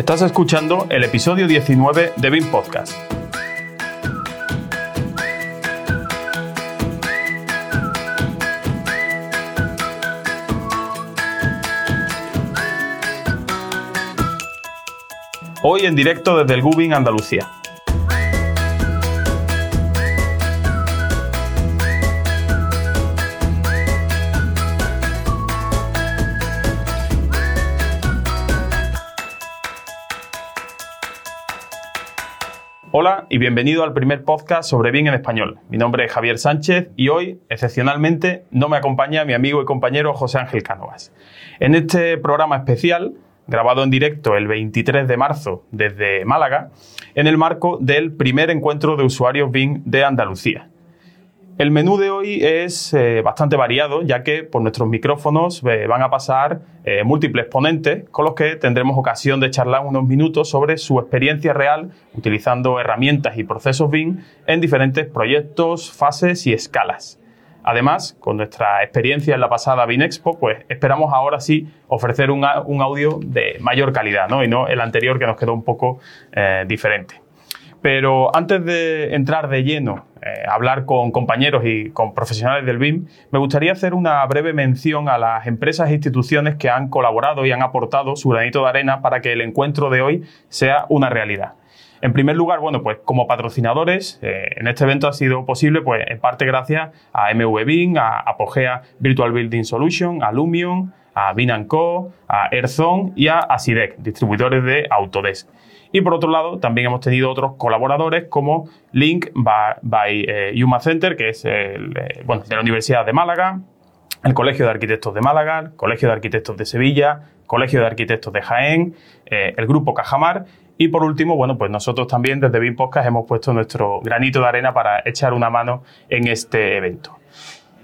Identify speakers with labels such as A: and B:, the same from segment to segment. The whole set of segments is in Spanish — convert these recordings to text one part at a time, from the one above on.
A: Estás escuchando el episodio 19 de BIM Podcast. Hoy en directo desde el Gubin Andalucía. Hola y bienvenido al primer podcast sobre BIM en español. Mi nombre es Javier Sánchez y hoy, excepcionalmente, no me acompaña mi amigo y compañero José Ángel Cánovas. En este programa especial, grabado en directo el 23 de marzo desde Málaga, en el marco del primer encuentro de usuarios BIM de Andalucía. El menú de hoy es eh, bastante variado, ya que por nuestros micrófonos eh, van a pasar eh, múltiples ponentes con los que tendremos ocasión de charlar unos minutos sobre su experiencia real utilizando herramientas y procesos BIM en diferentes proyectos, fases y escalas. Además, con nuestra experiencia en la pasada BIM Expo, pues esperamos ahora sí ofrecer un, audio de mayor calidad, ¿no? Y no el anterior que nos quedó un poco diferente. Pero antes de entrar de lleno eh, hablar con compañeros y con profesionales del BIM, me gustaría hacer una breve mención a las empresas e instituciones que han colaborado y han aportado su granito de arena para que el encuentro de hoy sea una realidad. En primer lugar, bueno, pues como patrocinadores, eh, en este evento ha sido posible, pues en parte gracias a MV BIM, a Apogea Virtual Building Solution, a Lumion, a BIM Co, a Airzone y a Asidec, distribuidores de Autodesk. Y por otro lado, también hemos tenido otros colaboradores como Link by, eh, Yuma Center, que es el, eh, de la Universidad de Málaga, el Colegio de Arquitectos de Málaga, el Colegio de Arquitectos de Sevilla, Colegio de Arquitectos de Jaén, eh, el Grupo Cajamar y por último, bueno, pues nosotros también desde BIM Podcast hemos puesto nuestro granito de arena para echar una mano en este evento.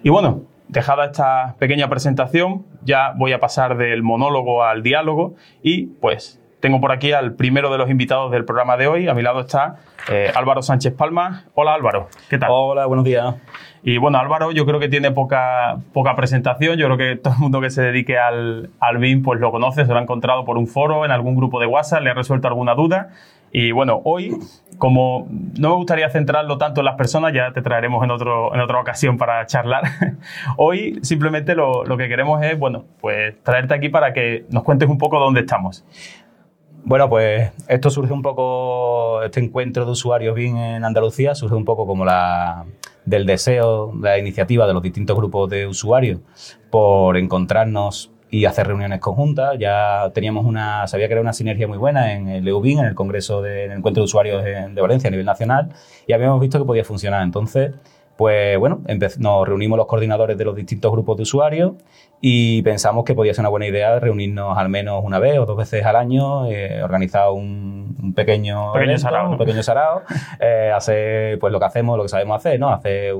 A: Y bueno, dejada esta pequeña presentación, ya voy a pasar del monólogo al diálogo y pues tengo por aquí al primero de los invitados del programa de hoy. A mi lado está eh, Álvaro Sánchez Palma. Hola Álvaro, ¿qué tal?
B: Hola, buenos días.
A: Y bueno, Álvaro yo creo que tiene poca, poca presentación. Yo creo que todo el mundo que se dedique al, al BIM pues lo conoce, se lo ha encontrado por un foro, en algún grupo de WhatsApp, le ha resuelto alguna duda. Y bueno, hoy, como no me gustaría centrarlo tanto en las personas, ya te traeremos en, otro, en otra ocasión para charlar. hoy simplemente lo, lo que queremos es, bueno, pues traerte aquí para que nos cuentes un poco dónde estamos.
B: Bueno, pues esto surge un poco, este encuentro de usuarios BIM en Andalucía surge un poco como la del deseo, la iniciativa de los distintos grupos de usuarios por encontrarnos y hacer reuniones conjuntas. Ya teníamos una, sabía que era una sinergia muy buena en el EUBIN, en el Congreso de, en el Encuentro de Usuarios de Valencia a nivel nacional, y habíamos visto que podía funcionar. Entonces, pues bueno, nos reunimos los coordinadores de los distintos grupos de usuarios y pensamos que podía ser una buena idea reunirnos al menos una vez o dos veces al año, eh, organizar un, pequeño,
A: pequeño sarao,
B: un pequeño sarao, eh, hacer pues lo que hacemos, lo que sabemos hacer, ¿no? Hacer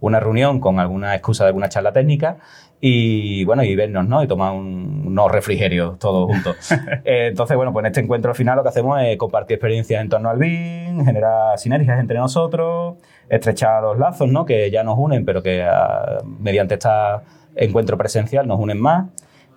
B: una reunión con alguna excusa de alguna charla técnica y bueno, y vernos, ¿no? Y tomar unos refrigerios todos juntos. Eh, entonces, bueno, pues en este encuentro al final lo que hacemos es compartir experiencias en torno al BIM, generar sinergias entre nosotros, estrechar los lazos, ¿no? Que ya nos unen, pero que ah, mediante este encuentro presencial nos unen más.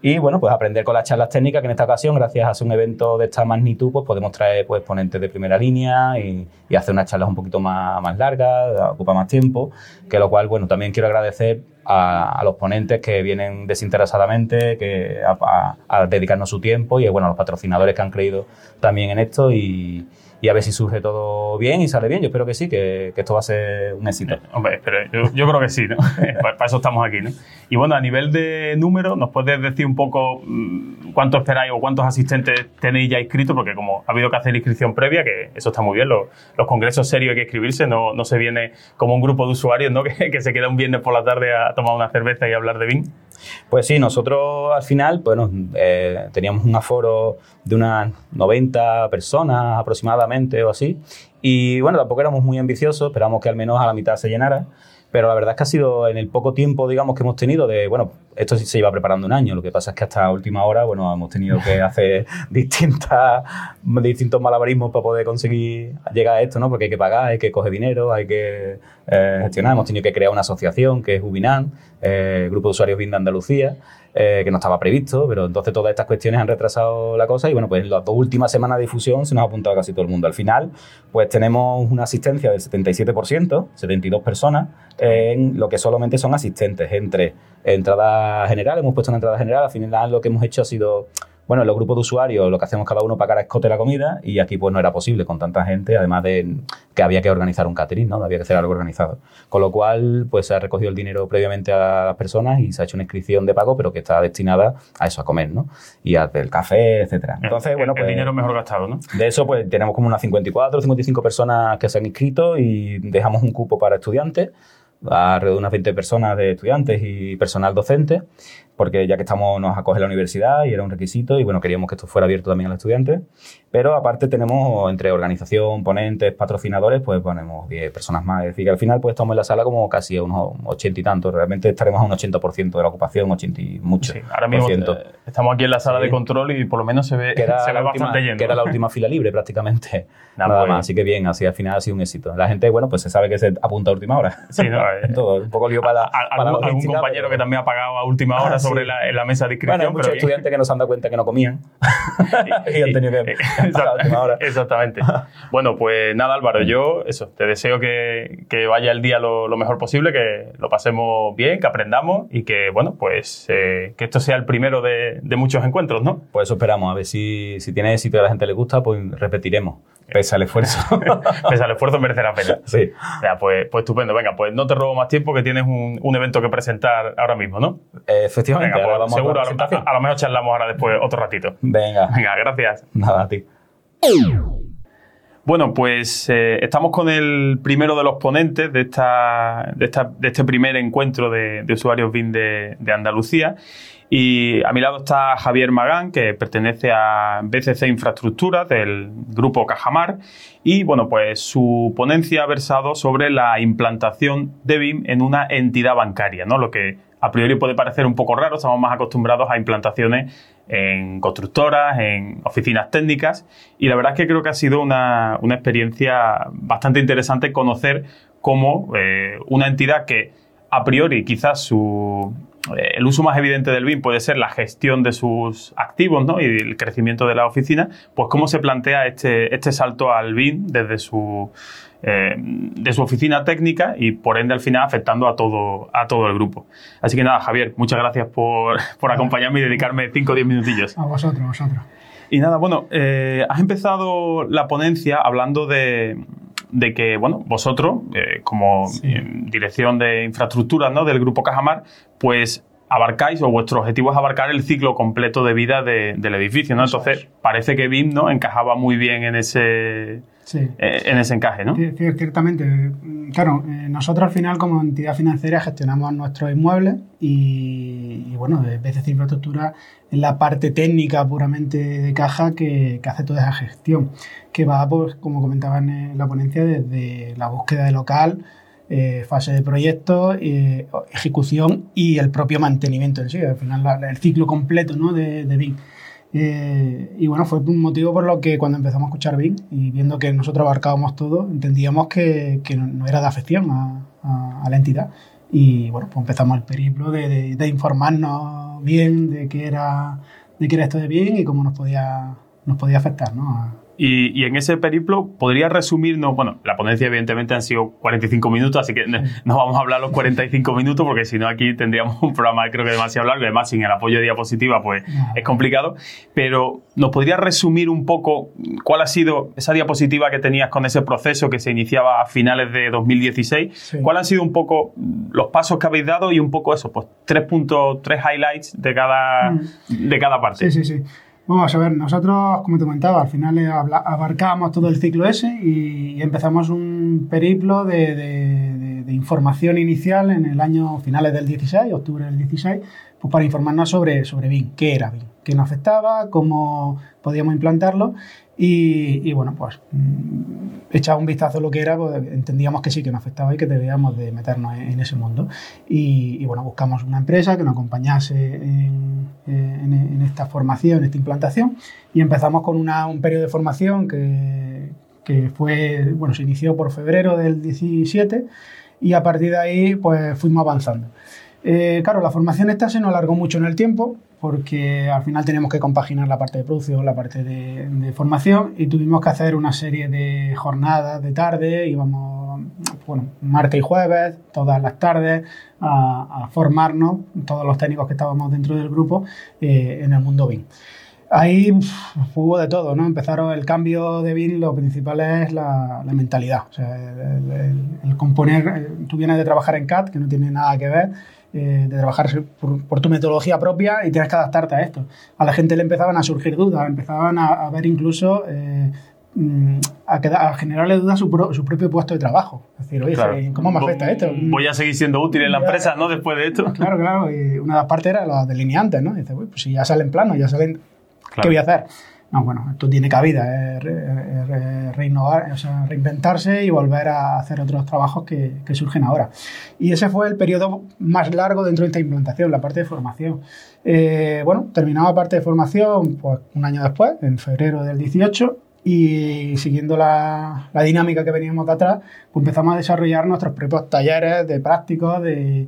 B: Y bueno, pues aprender con las charlas técnicas, que en esta ocasión, gracias a un evento de esta magnitud, pues podemos traer pues, ponentes de primera línea y, hacer unas charlas un poquito más, más largas, ocupa más tiempo, que lo cual, bueno, también quiero agradecer a, los ponentes que vienen desinteresadamente que a, a, dedicarnos su tiempo y, bueno, a los patrocinadores que han creído también en esto y, y a ver si surge todo bien y sale bien. Yo espero que sí, que, esto va a ser un éxito.
A: hombre, pero yo, creo que sí, ¿no? para, eso estamos aquí, ¿no? Y bueno, a nivel de número, ¿nos puedes decir un poco mm, cuánto esperáis o cuántos asistentes tenéis ya inscritos? Porque como ha habido que hacer inscripción previa, que eso está muy bien, los, congresos serios hay que inscribirse, no, no se viene como un grupo de usuarios, ¿no? Que, que se queda un viernes por la tarde a tomar una cerveza y hablar de BIM.
B: Pues sí, nosotros al final, bueno, eh, teníamos un aforo de unas 90 personas aproximadamente o así. Y bueno, tampoco éramos muy ambiciosos, esperamos que al menos a la mitad se llenara. Pero la verdad es que ha sido en el poco tiempo, digamos, que hemos tenido de, bueno, esto se iba preparando un año. Lo que pasa es que hasta última hora, bueno, hemos tenido que hacer distintas, distintos malabarismos para poder conseguir llegar a esto, ¿no? Porque hay que pagar, hay que coger dinero, hay que eh, gestionar. Hemos tenido que crear una asociación que es Ubinan, eh, Grupo de Usuarios BIN de Andalucía, eh, que no estaba previsto, pero entonces todas estas cuestiones han retrasado la cosa y bueno, pues en las dos últimas semanas de difusión se nos ha apuntado casi todo el mundo. Al final, pues tenemos una asistencia del 77%, 72 personas, en lo que solamente son asistentes, entre entrada general, hemos puesto una entrada general, al final lo que hemos hecho ha sido bueno, en los grupos de usuarios lo que hacemos cada uno pagar a escote la comida y aquí pues no era posible con tanta gente, además de que había que organizar un catering, ¿no? Había que hacer algo organizado. Con lo cual, pues se ha recogido el dinero previamente a las personas y se ha hecho una inscripción de pago, pero que está destinada a eso, a comer, ¿no? Y al café, etcétera.
A: Entonces, bueno, pues... El dinero mejor gastado, ¿no?
B: De eso, pues tenemos como unas 54 o 55 personas que se han inscrito y dejamos un cupo para estudiantes alrededor de unas 20 personas de estudiantes y personal docente porque ya que estamos, nos acoge la universidad y era un requisito y bueno, queríamos que esto fuera abierto también a los estudiantes. Pero aparte tenemos entre organización, ponentes, patrocinadores, pues ponemos 10 personas más. Es decir, que al final pues estamos en la sala como casi a unos 80 y tantos. Realmente estaremos a un 80% de la ocupación, 80 y mucho. Sí,
A: ahora mismo eh, estamos aquí en la sala de control y por lo menos se ve,
B: que era
A: se
B: ve
A: bastante lleno.
B: Que era la última fila libre prácticamente. Nada, más. Así que bien, así al final ha sido un éxito. La gente, bueno, pues se sabe que se apunta a última hora.
A: Sí, no,
B: Todo, un poco lío para,
A: algún, compañero que también ha pagado a última hora sobre la, en la mesa bueno,
B: hay muchos estudiantes que no se han dado cuenta que no comían y han tenido que
A: Exactamente. bueno, pues nada, Álvaro, yo eso, te deseo que, que vaya el día lo, lo, mejor posible, que lo pasemos bien, que aprendamos y que, bueno, pues eh, que esto sea el primero de, de, muchos encuentros, ¿no?
B: Pues eso esperamos, a ver si, si tiene éxito y a la gente le gusta, pues repetiremos. Pese al esfuerzo.
A: Pese al esfuerzo merece la pena.
B: Sí.
A: Ya, pues, pues estupendo. Venga, pues no te robo más tiempo que tienes un, un evento que presentar ahora mismo, ¿no?
B: efectivamente.
A: Venga, pues, seguro a, a, lo mejor charlamos ahora después otro ratito.
B: Venga.
A: Venga, gracias.
B: Nada, a ti.
A: Bueno, pues eh, estamos con el primero de los ponentes de, esta, de, esta, de este primer encuentro de, de usuarios BIN de, de Andalucía y a mi lado está Javier Magán, que pertenece a BCC Infraestructura del grupo Cajamar. Y bueno, pues su ponencia ha versado sobre la implantación de BIM en una entidad bancaria, ¿no? Lo que a priori puede parecer un poco raro, estamos más acostumbrados a implantaciones en constructoras, en oficinas técnicas, y la verdad es que creo que ha sido una, una experiencia bastante interesante conocer cómo eh, una entidad que a priori quizás su, eh, el uso más evidente del BIM puede ser la gestión de sus activos ¿no? y el crecimiento de la oficina, pues cómo se plantea este, este salto al BIM desde su, eh, de su oficina técnica y por ende al final afectando a todo, a todo el grupo. Así que nada, Javier, muchas gracias por, por acompañarme y dedicarme 5 o 10 minutillos.
C: A vosotros, a vosotros.
A: Y nada, bueno, eh, has empezado la ponencia hablando de, de que, bueno, vosotros, eh, como dirección de infraestructuras ¿no? del Grupo Cajamar, pues abarcáis, o vuestro objetivo es abarcar el ciclo completo de vida del edificio, ¿no? Entonces, parece que BIM, ¿no? Encajaba muy bien en ese, eh, en ese encaje, ¿no?
C: Ciertamente. Claro, nosotros al final como entidad financiera gestionamos nuestros inmuebles y, y bueno, veces infraestructura es la parte técnica puramente de caja que, que, hace toda esa gestión, que va, pues, como comentaban en la ponencia, desde la búsqueda de local, eh, fase de proyecto, eh, ejecución y el propio mantenimiento en sí, al final el ciclo completo ¿no? de, de BIM. Eh, y bueno, fue un motivo por lo que cuando empezamos a escuchar BIM y viendo que nosotros abarcábamos todo, entendíamos que, que no, era de afección a, la entidad. Y bueno, pues empezamos el periplo de, de, informarnos bien de qué era de qué era esto de BIM y cómo nos podía, nos podía afectar ¿no?
A: Y, en ese periplo, ¿podría resumirnos? Bueno, la ponencia, evidentemente, han sido 45 minutos, así que no, vamos a hablar los 45 minutos, porque si no, aquí tendríamos un programa, creo que demasiado largo, y además, sin el apoyo de diapositiva, pues es complicado. Pero, ¿nos podría resumir un poco cuál ha sido esa diapositiva que tenías con ese proceso que se iniciaba a finales de 2016? ¿Cuáles han sido un poco los pasos que habéis dado y un poco eso, pues tres puntos, tres highlights de cada, mm. de cada parte?
C: Sí, sí, sí. Vamos a ver, nosotros, como te comentaba, al final abarcamos todo el ciclo ese y empezamos un periplo de, información inicial en el año finales del 16, octubre del 16, pues para informarnos sobre, sobre BIM, qué era BIM, qué nos afectaba, cómo podíamos implantarlo y, bueno, pues mm, echaba un vistazo a lo que era, pues entendíamos que sí, que nos afectaba y que debíamos de meternos en, ese mundo. Y, bueno, buscamos una empresa que nos acompañase en, esta formación, en esta implantación y empezamos con una, un periodo de formación que, que fue, bueno, se inició por febrero del 17 y a partir de ahí pues fuimos avanzando. Eh, claro, la formación esta se nos alargó mucho en el tiempo porque al final teníamos que compaginar la parte de producción, la parte de, formación y tuvimos que hacer una serie de jornadas de tarde, íbamos, bueno, martes y jueves, todas las tardes, a, formarnos, todos los técnicos que estábamos dentro del grupo, eh, en el mundo BIM. Ahí hubo de todo, ¿no? Empezaron el cambio de BIM, lo principal es la, mentalidad. O sea, el, componer, eh, tú vienes de trabajar en CAD, que no tiene nada que ver, eh, de trabajar por, tu metodología propia y tienes que adaptarte a esto. A la gente le empezaban a surgir dudas, empezaban a, ver incluso... Eh, mm, a, generarle dudas su, su propio puesto de trabajo. Es decir, oye, ¿cómo me afecta esto?
A: Voy a seguir siendo útil en la empresa, ¿no? Después de esto.
C: Claro, claro. Y una de las partes era los delineantes, ¿no? dice, pues si ya salen planos, ya salen ¿Qué voy a hacer? No, bueno, esto tiene cabida, es, reinnovar, o sea, reinventarse y volver a hacer otros trabajos que, surgen ahora. Y ese fue el periodo más largo dentro de esta implantación, la parte de formación. Eh, bueno, terminaba la parte de formación pues, un año después, en febrero del 18, y siguiendo la, la dinámica que veníamos de atrás, pues empezamos a desarrollar nuestros propios talleres de prácticos, de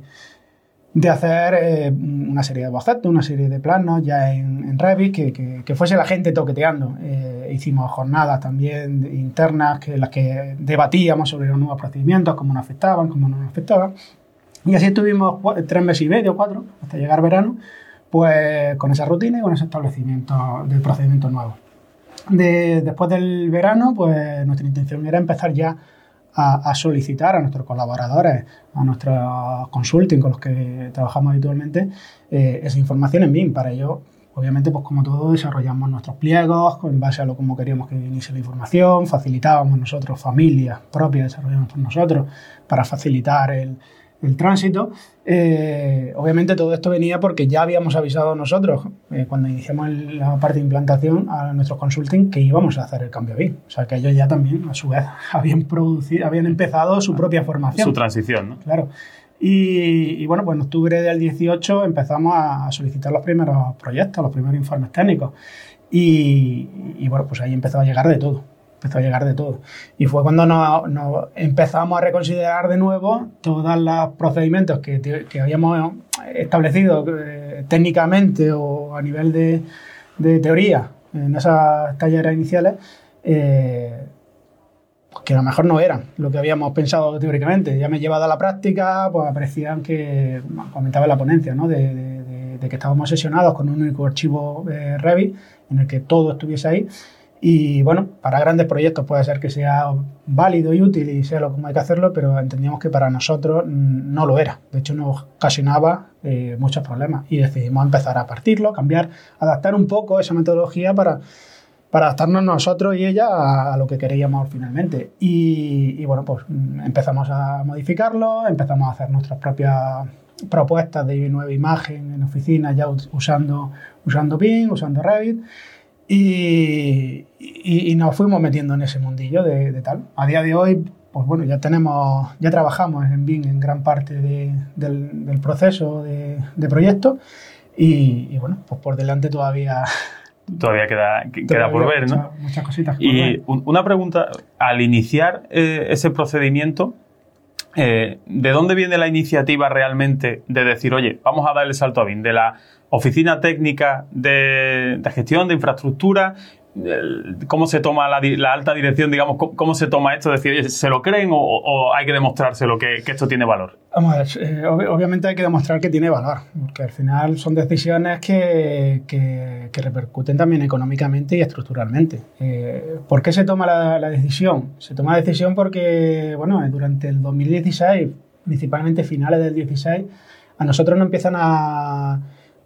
C: de hacer eh, una serie de bocetos, una serie de planos ya en, Revit, que, que, fuese la gente toqueteando. Eh, hicimos jornadas también internas que, en las que debatíamos sobre los nuevos procedimientos, cómo nos afectaban, cómo no nos afectaban. Y así estuvimos tres meses y medio, cuatro, hasta llegar verano, pues con esa rutina y con ese establecimiento de procedimientos nuevos. De, después del verano, pues nuestra intención era empezar ya a, solicitar a nuestros colaboradores, a nuestros consulting con los que trabajamos habitualmente, eh, esa información en BIM. Para ello, obviamente, pues como todo, desarrollamos nuestros pliegos en base a lo como queríamos que inicie la información, facilitábamos nosotros, familias propias, desarrollamos por nosotros para facilitar el, el tránsito. Eh, obviamente todo esto venía porque ya habíamos avisado nosotros eh, cuando iniciamos la parte de implantación a nuestros consulting que íbamos a hacer el cambio BIM. O sea que ellos ya también a su vez habían producido, habían empezado su propia formación.
A: Su transición, ¿no?
C: Claro. Y, bueno, pues en octubre del 18 empezamos a solicitar los primeros proyectos, los primeros informes técnicos. Y, y bueno, pues ahí empezó a llegar de todo empezó a llegar de todo. Y fue cuando nos, empezamos a reconsiderar de nuevo todos los procedimientos que, que habíamos establecido eh, técnicamente o a nivel de, de, teoría en esas talleres iniciales, eh, que a lo mejor no eran lo que habíamos pensado teóricamente. Ya me he llevado a la práctica, pues aprecian que, comentaba la ponencia, ¿no? de, de, que estábamos sesionados con un único archivo eh, Revit en el que todo estuviese ahí y bueno, para grandes proyectos puede ser que sea válido y útil y sea lo como hay que hacerlo, pero entendíamos que para nosotros no lo era. De hecho, nos ocasionaba eh, muchos problemas y decidimos empezar a partirlo, cambiar, adaptar un poco esa metodología para, para adaptarnos nosotros y ella a, lo que queríamos finalmente. Y, bueno, pues empezamos a modificarlo, empezamos a hacer nuestras propias propuestas de nueva imagen en oficina ya usando, usando BIM, usando Revit. Y, y, nos fuimos metiendo en ese mundillo de, tal. A día de hoy, pues bueno, ya tenemos, ya trabajamos en BIM en gran parte del, proceso de, proyecto y, bueno, pues por delante todavía...
A: Todavía queda, queda por ver, ¿no?
C: Muchas cositas.
A: y una pregunta, al iniciar eh, ese procedimiento, eh, ¿de dónde viene la iniciativa realmente de decir, oye, vamos a dar el salto a BIM? ¿De la oficina técnica de, gestión de infraestructura, cómo se toma la, alta dirección, digamos, cómo, se toma esto, decir, ¿se lo creen o, hay que demostrárselo que, que, esto tiene valor?
C: Eh, obviamente hay que demostrar que tiene valor, porque al final son decisiones que, que, repercuten también económicamente y estructuralmente. Eh, ¿Por qué se toma la, decisión? Se toma la decisión porque, bueno, durante el 2016, principalmente finales del 16, a nosotros nos empiezan a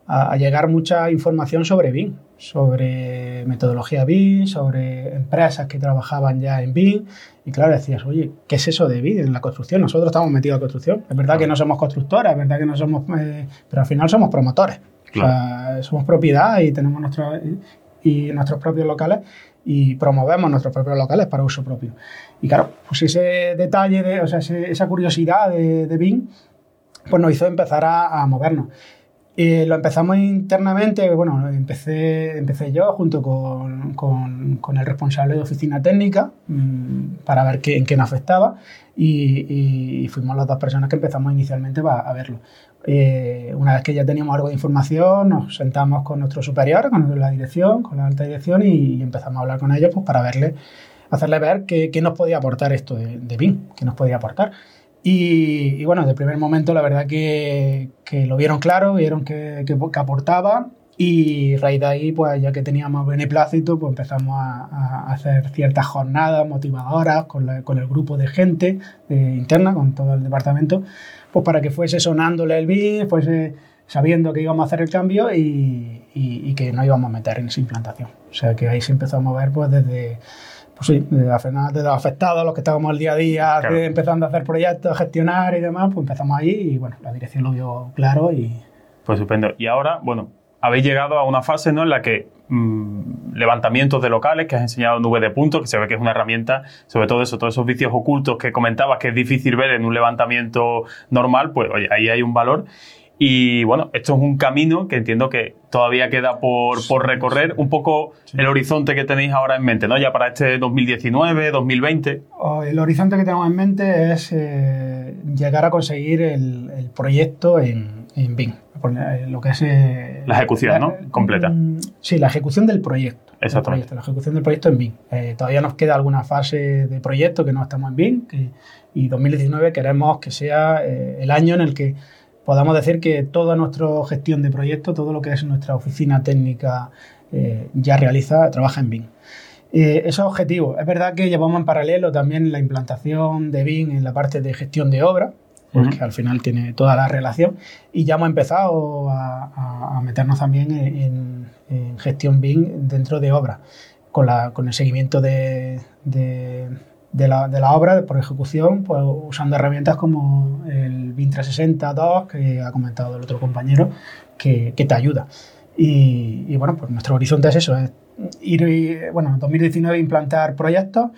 C: a, llegar mucha información sobre BIM, sobre metodología BIM, sobre empresas que trabajaban ya en BIM. Y claro, decías, oye, ¿qué es eso de BIM en la construcción? Nosotros estamos metidos en construcción. Es verdad que no somos constructores, es verdad que no somos, eh, pero al final somos promotores. O sea, somos propiedad y tenemos nuestros, y nuestros propios locales y promovemos nuestros propios locales para uso propio. Y claro, pues ese detalle, de, o sea, esa curiosidad de, de BIM, pues nos hizo empezar a, a movernos. Y lo empezamos internamente, bueno, empecé, empecé yo junto con, con, el responsable de oficina técnica mmm, para ver qué, en qué nos afectaba y, fuimos las dos personas que empezamos inicialmente a, verlo. Eh, una vez que ya teníamos algo de información, nos sentamos con nuestro superior, con la dirección, con la alta dirección y, y empezamos a hablar con ellos pues, para verle, hacerle ver qué, qué nos podía aportar esto de, de BIM, qué nos podía aportar. Y, y, bueno, de primer momento la verdad que, que lo vieron claro, vieron que, que, que, aportaba y a raíz de ahí, pues ya que teníamos beneplácito, pues empezamos a, a hacer ciertas jornadas motivadoras con, la, con el grupo de gente interna, con todo el departamento, pues para que fuese sonándole el BIM, fuese sabiendo que íbamos a hacer el cambio y, y, y que no íbamos a meter en esa implantación. O sea que ahí se empezó a mover pues desde pues sí, de, de los afectados, los que estábamos al día a día, claro. de, empezando a hacer proyectos, a gestionar y demás, pues empezamos ahí y bueno, la dirección lo vio claro y...
A: Pues estupendo. Y ahora, bueno, habéis llegado a una fase ¿no? en la que mmm, levantamientos de locales, que has enseñado nube de puntos, que se ve que es una herramienta, sobre todo eso, todos esos vicios ocultos que comentabas que es difícil ver en un levantamiento normal, pues oye, ahí hay un valor. Y bueno, esto es un camino que entiendo que todavía queda por, por recorrer. Un poco sí. el horizonte que tenéis ahora en mente, ¿no? Ya para este 2019, 2020.
C: El horizonte que tenemos en mente es eh, llegar a conseguir el, el proyecto en, en BIM. Lo que es. Eh,
A: la ejecución, la, ¿no? Completa.
C: Sí, la ejecución del proyecto.
A: Exactamente.
C: la ejecución del proyecto en BIM. Eh, todavía nos queda alguna fase de proyecto que no estamos en BIM. Que, y 2019 queremos que sea eh, el año en el que podamos decir que toda nuestra gestión de proyectos, todo lo que es nuestra oficina técnica eh, ya realiza, trabaja en BIM. Eh, eso es objetivo. Es verdad que llevamos en paralelo también la implantación de BIM en la parte de gestión de obra, porque uh -huh. al final tiene toda la relación, y ya hemos empezado a, a, a meternos también en, en, gestión BIM dentro de obra, con, la, con el seguimiento de, de de la, de la, obra por ejecución, pues usando herramientas como el BIM 360 que ha comentado el otro compañero, que, que te ayuda. Y, y, bueno, pues nuestro horizonte es eso, es ir, bueno, en 2019 implantar proyectos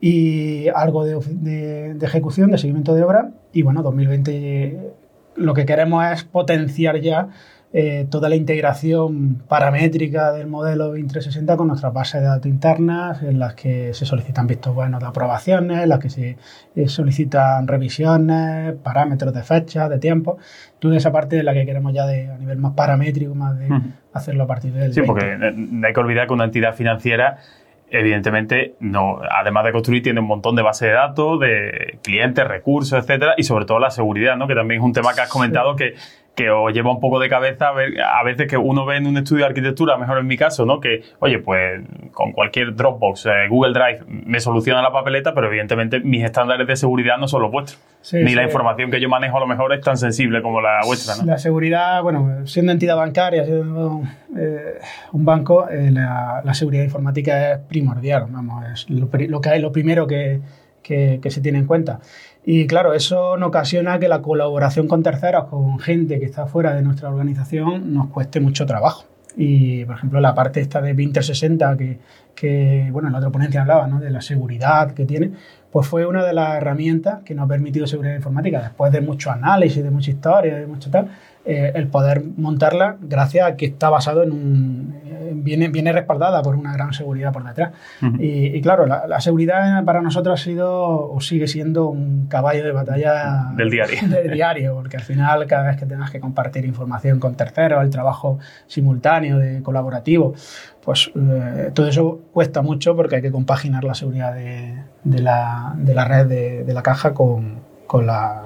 C: y algo de, de, de, ejecución, de seguimiento de obra, y bueno, 2020 lo que queremos es potenciar ya eh, toda la integración paramétrica del modelo BIM 360 con nuestras bases de datos internas, en las que se solicitan vistos buenos de aprobaciones, en las que se eh, solicitan revisiones, parámetros de fecha, de tiempo. Toda esa parte de la que queremos ya de, a nivel más paramétrico, más de uh -huh. hacerlo a partir del.
A: Sí, 20. porque no hay que olvidar que una entidad financiera evidentemente, no, además de construir, tiene un montón de bases de datos, de clientes, recursos, etcétera, y sobre todo la seguridad, ¿no? Que también es un tema que has comentado sí. que que os lleva un poco de cabeza a, ver, a veces que uno ve en un estudio de arquitectura, mejor en mi caso, ¿no? Que, oye, pues con cualquier Dropbox, eh, Google Drive me soluciona la papeleta, pero evidentemente mis estándares de seguridad no son los vuestros. Sí, Ni sí. la información que yo manejo a lo mejor es tan sensible como la vuestra, ¿no?
C: La seguridad, bueno, siendo entidad bancaria, siendo eh, un banco, eh, la, la, seguridad informática es primordial, vamos, es lo, lo que hay, lo primero que, que, que se tiene en cuenta. Y claro, eso no ocasiona que la colaboración con terceros, con gente que está fuera de nuestra organización, nos cueste mucho trabajo. Y, por ejemplo, la parte esta de 2060, que, que bueno, en la otra ponencia hablaba, ¿no? De la seguridad que tiene, pues fue una de las herramientas que nos ha permitido seguridad informática, después de mucho análisis, de mucha historia, de mucho tal, eh, el poder montarla gracias a que está basado en un... Eh, viene, viene respaldada por una gran seguridad por detrás. Uh -huh. y, y, claro, la, la, seguridad para nosotros ha sido o sigue siendo un caballo de batalla
A: del diario.
C: del diario, porque al final cada vez que tengas que compartir información con terceros, el trabajo simultáneo, de colaborativo, pues eh, todo eso cuesta mucho porque hay que compaginar la seguridad de, de, la, de la, red de, de la caja con, con la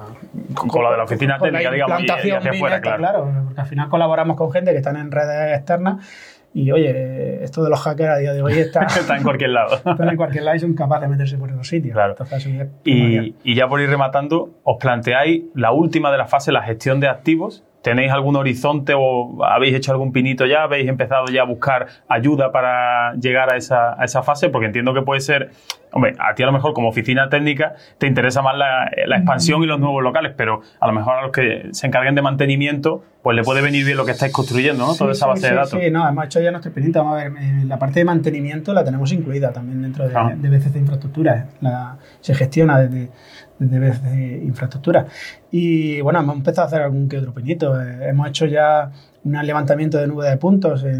A: con, con, la de la oficina
C: con
A: técnica,
C: la
A: digamos,
C: y, y hacia fuera, claro. claro. Porque al final colaboramos con gente que están en redes externas y oye, esto de los hackers a día de hoy está,
A: está en cualquier lado.
C: Están en cualquier lado y son capaces de meterse por esos sitios.
A: Claro.
C: Entonces,
A: y, y, ya por ir rematando, os planteáis la última de las fases, la gestión de activos, ¿tenéis algún horizonte o habéis hecho algún pinito ya? ¿Habéis empezado ya a buscar ayuda para llegar a esa, a esa fase? Porque entiendo que puede ser Hombre, a ti a lo mejor como oficina técnica te interesa más la, la, expansión y los nuevos locales, pero a lo mejor a los que se encarguen de mantenimiento, pues le puede venir bien lo que estáis construyendo, ¿no?
C: Sí,
A: Toda esa
C: sí,
A: base de datos.
C: Sí, no, hemos hecho ya nuestro expediente. Vamos a ver, eh, la parte de mantenimiento la tenemos incluida también dentro de,
A: Ah.
C: de BCC Infraestructura. La, se gestiona desde, desde BCC Infraestructura. Y bueno, hemos empezado a hacer algún que otro pinito. Eh, hemos hecho ya un levantamiento de nube de puntos de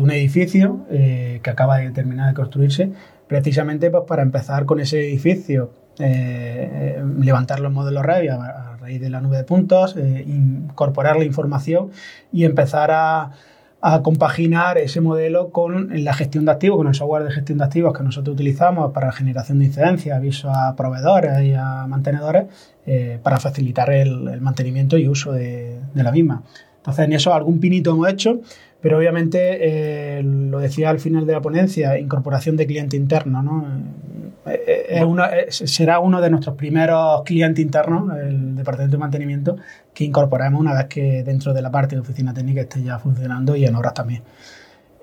C: un edificio eh, que acaba de terminar de construirse, precisamente pues, para empezar con ese edificio, eh, levantar los modelos Revit a, raíz de la nube de puntos, incorporar la información y empezar a, a compaginar ese modelo con la gestión de activos, con el software de gestión de activos que nosotros utilizamos para generación de incidencias, aviso a proveedores y a mantenedores, eh, para facilitar el, mantenimiento y uso de, de la misma. Entonces, en eso algún pinito hemos hecho, pero obviamente, eh, lo decía al final de la ponencia, incorporación de cliente interno, ¿no? Eh, es uno- eh, será uno de nuestros primeros clientes internos, el departamento de mantenimiento, que incorporaremos una vez que dentro de la parte de oficina técnica esté ya funcionando y en obras también.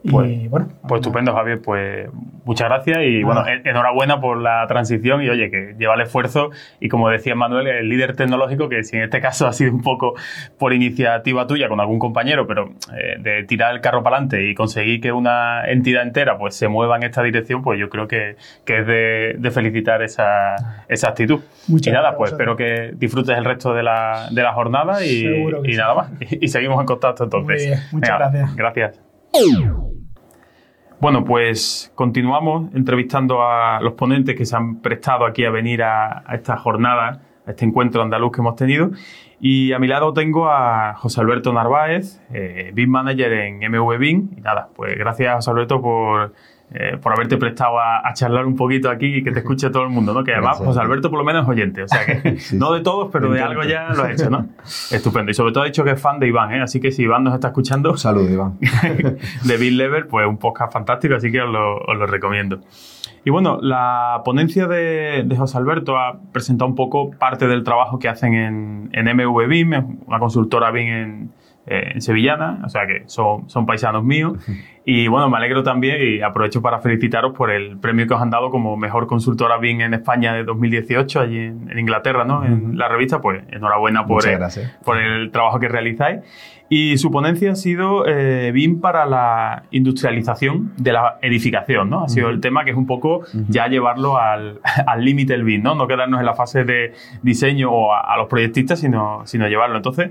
C: Y
A: Pues-
C: bueno,
A: Pues estupendo, Javier. Pues muchas gracias y bueno, enhorabuena por la transición y oye, que lleva el esfuerzo y como decía Manuel, el líder tecnológico, que si en este caso ha sido un poco por iniciativa tuya con algún compañero, pero eh, de tirar el carro para adelante y conseguir que una entidad entera pues se mueva en esta dirección, pues yo creo que, que es de, de felicitar esa, esa actitud.
C: Muchas
A: y nada, pues espero que disfrutes el resto de la, de la jornada y, y nada más. Y, seguimos en contacto entonces.
C: Muy bien, muchas
A: Venga,
C: gracias.
A: Gracias. Bueno, pues continuamos entrevistando a los ponentes que se han prestado aquí a venir a, esta jornada, a este encuentro andaluz que hemos tenido. Y a mi lado tengo a José Alberto Narváez, eh, BIM Manager en MV BIM. Y nada, pues gracias José Alberto por, eh, por haberte prestado a, a charlar un poquito aquí y que te escuche todo el mundo, ¿no? Que además. José Alberto por lo menos es oyente, o sea que
D: Sí,
A: no de todos, pero de algo ya lo has hecho, ¿no? Estupendo. Y sobre todo ha dicho que es fan de Iván, ¿eh? Así que si Iván nos está escuchando,
D: Un saludo, Iván.
A: de Bill Level, pues un podcast fantástico, así que os lo, os lo recomiendo. Y bueno, la ponencia de, de José Alberto ha presentado un poco parte del trabajo que hacen en, en MV BIM, una consultora BIM en, en Sevillana, o sea que son, son paisanos míos. Y bueno, me alegro también y aprovecho para felicitaros por el premio que os han dado como mejor consultora BIM en España de 2018, allí en, en Inglaterra, ¿no? En la revista, pues enhorabuena por, el- por el trabajo que realizáis. Y su ponencia ha sido eh, BIM para la industrialización de la edificación, ¿no? Ha sido el tema que es un poco ya llevarlo al al límite el BIM, ¿no? No quedarnos en la fase de diseño o a, a los proyectistas, sino, sino llevarlo. Entonces,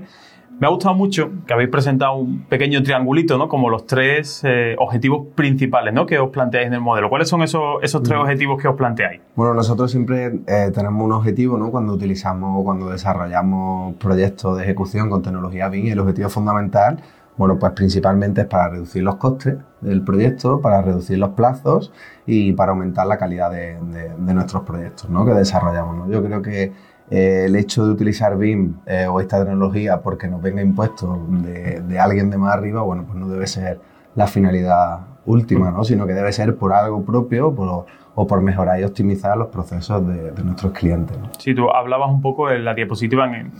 A: me ha gustado mucho que habéis presentado un pequeño triangulito, ¿no? Como los tres eh, objetivos principales, ¿no? Que os planteáis en el modelo. ¿Cuáles son esos, esos tres objetivos que os planteáis?
D: Bueno, nosotros siempre eh, tenemos un objetivo, ¿no? Cuando utilizamos o cuando desarrollamos proyectos de ejecución con tecnología BIM, el objetivo fundamental, bueno, pues principalmente es para reducir los costes del proyecto, para reducir los plazos y para aumentar la calidad de, de- de nuestros proyectos, ¿no? Que desarrollamos, ¿no? Yo creo que eh, el hecho de utilizar BIM eh, o esta tecnología porque nos venga impuesto de, de alguien de más arriba, bueno, pues no debe ser la finalidad última, ¿no? Sino que debe ser por algo propio por- o por mejorar y optimizar los procesos de, de nuestros clientes, ¿no?
A: Sí, tú hablabas un poco en la diapositiva, en-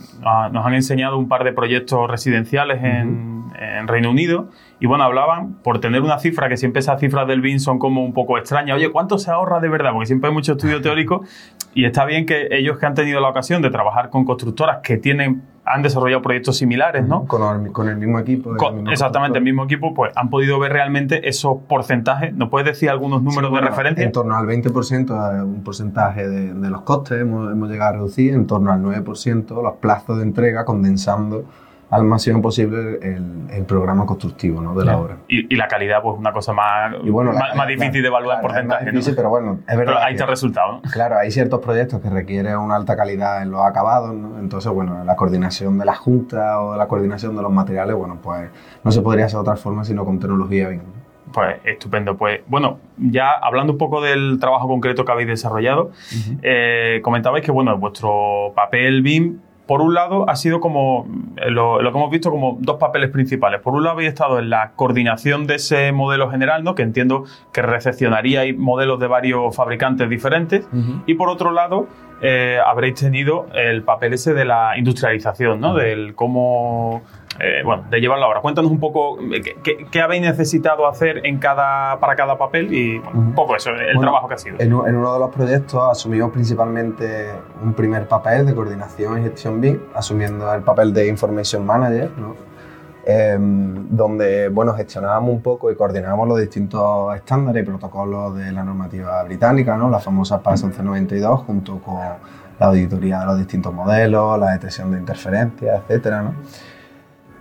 A: nos han enseñado un par de proyectos residenciales en, en Reino Unido y bueno, hablaban, por tener una cifra, que siempre esas cifras del BIN son como un poco extrañas, oye, ¿cuánto se ahorra de verdad? Porque siempre hay mucho estudio teórico y está bien que ellos que han tenido la ocasión de trabajar con constructoras que tienen, han desarrollado proyectos similares, ¿no?
D: Con, el, con el mismo equipo. el
A: Con-
D: mismo
A: exactamente, el mismo equipo, pues han podido ver realmente esos porcentajes. ¿Nos puedes decir algunos números
D: Sí, bueno,
A: de referencia?
D: En torno al 20%, eh, un porcentaje de, de los costes hemos, hemos llegado a reducir, en torno al 9% los plazos de entrega, condensando al máximo posible el, el programa constructivo ¿no? de la obra.
A: Y, y la calidad, pues una cosa más,
D: Y bueno, la-
A: más, más
D: la-
A: difícil de evaluar
D: claro,
A: en
D: es más
A: porcentaje.
D: difícil,
A: ¿no?
D: pero bueno, es verdad.
A: Pero ahí está el resultado, ¿no?
D: Claro, hay ciertos proyectos que requieren una alta calidad en los acabados, ¿no? Entonces, bueno, la coordinación de la junta o la coordinación de los materiales, bueno, pues no se podría hacer de otra forma sino con tecnología BIM.
A: Pues estupendo. Pues bueno, ya hablando un poco del trabajo concreto que habéis desarrollado, eh, comentabais que bueno, vuestro papel BIM, por un lado, ha sido como eh, lo, lo que hemos visto como dos papeles principales. Por un lado, habéis estado en la coordinación de ese modelo general, ¿no? Que entiendo que recepcionaríais modelos de varios fabricantes diferentes. Y por otro lado, eh, habréis tenido el papel ese de la industrialización, ¿no? Del cómo eh, bueno, de llevarlo ahora. Cuéntanos un poco eh, qué, qué, habéis necesitado hacer en cada, para cada papel y un poco eso, el trabajo que ha sido.
D: En, uno de los proyectos asumimos principalmente un primer papel de coordinación y gestión BIM, asumiendo el papel de Information Manager, em, donde bueno, gestionábamos un poco y coordinábamos los distintos estándares y protocolos de la normativa británica, ¿no? la famosa PAS 1192, junto con la auditoría de los distintos modelos, la detección de interferencias, etcétera, ¿no?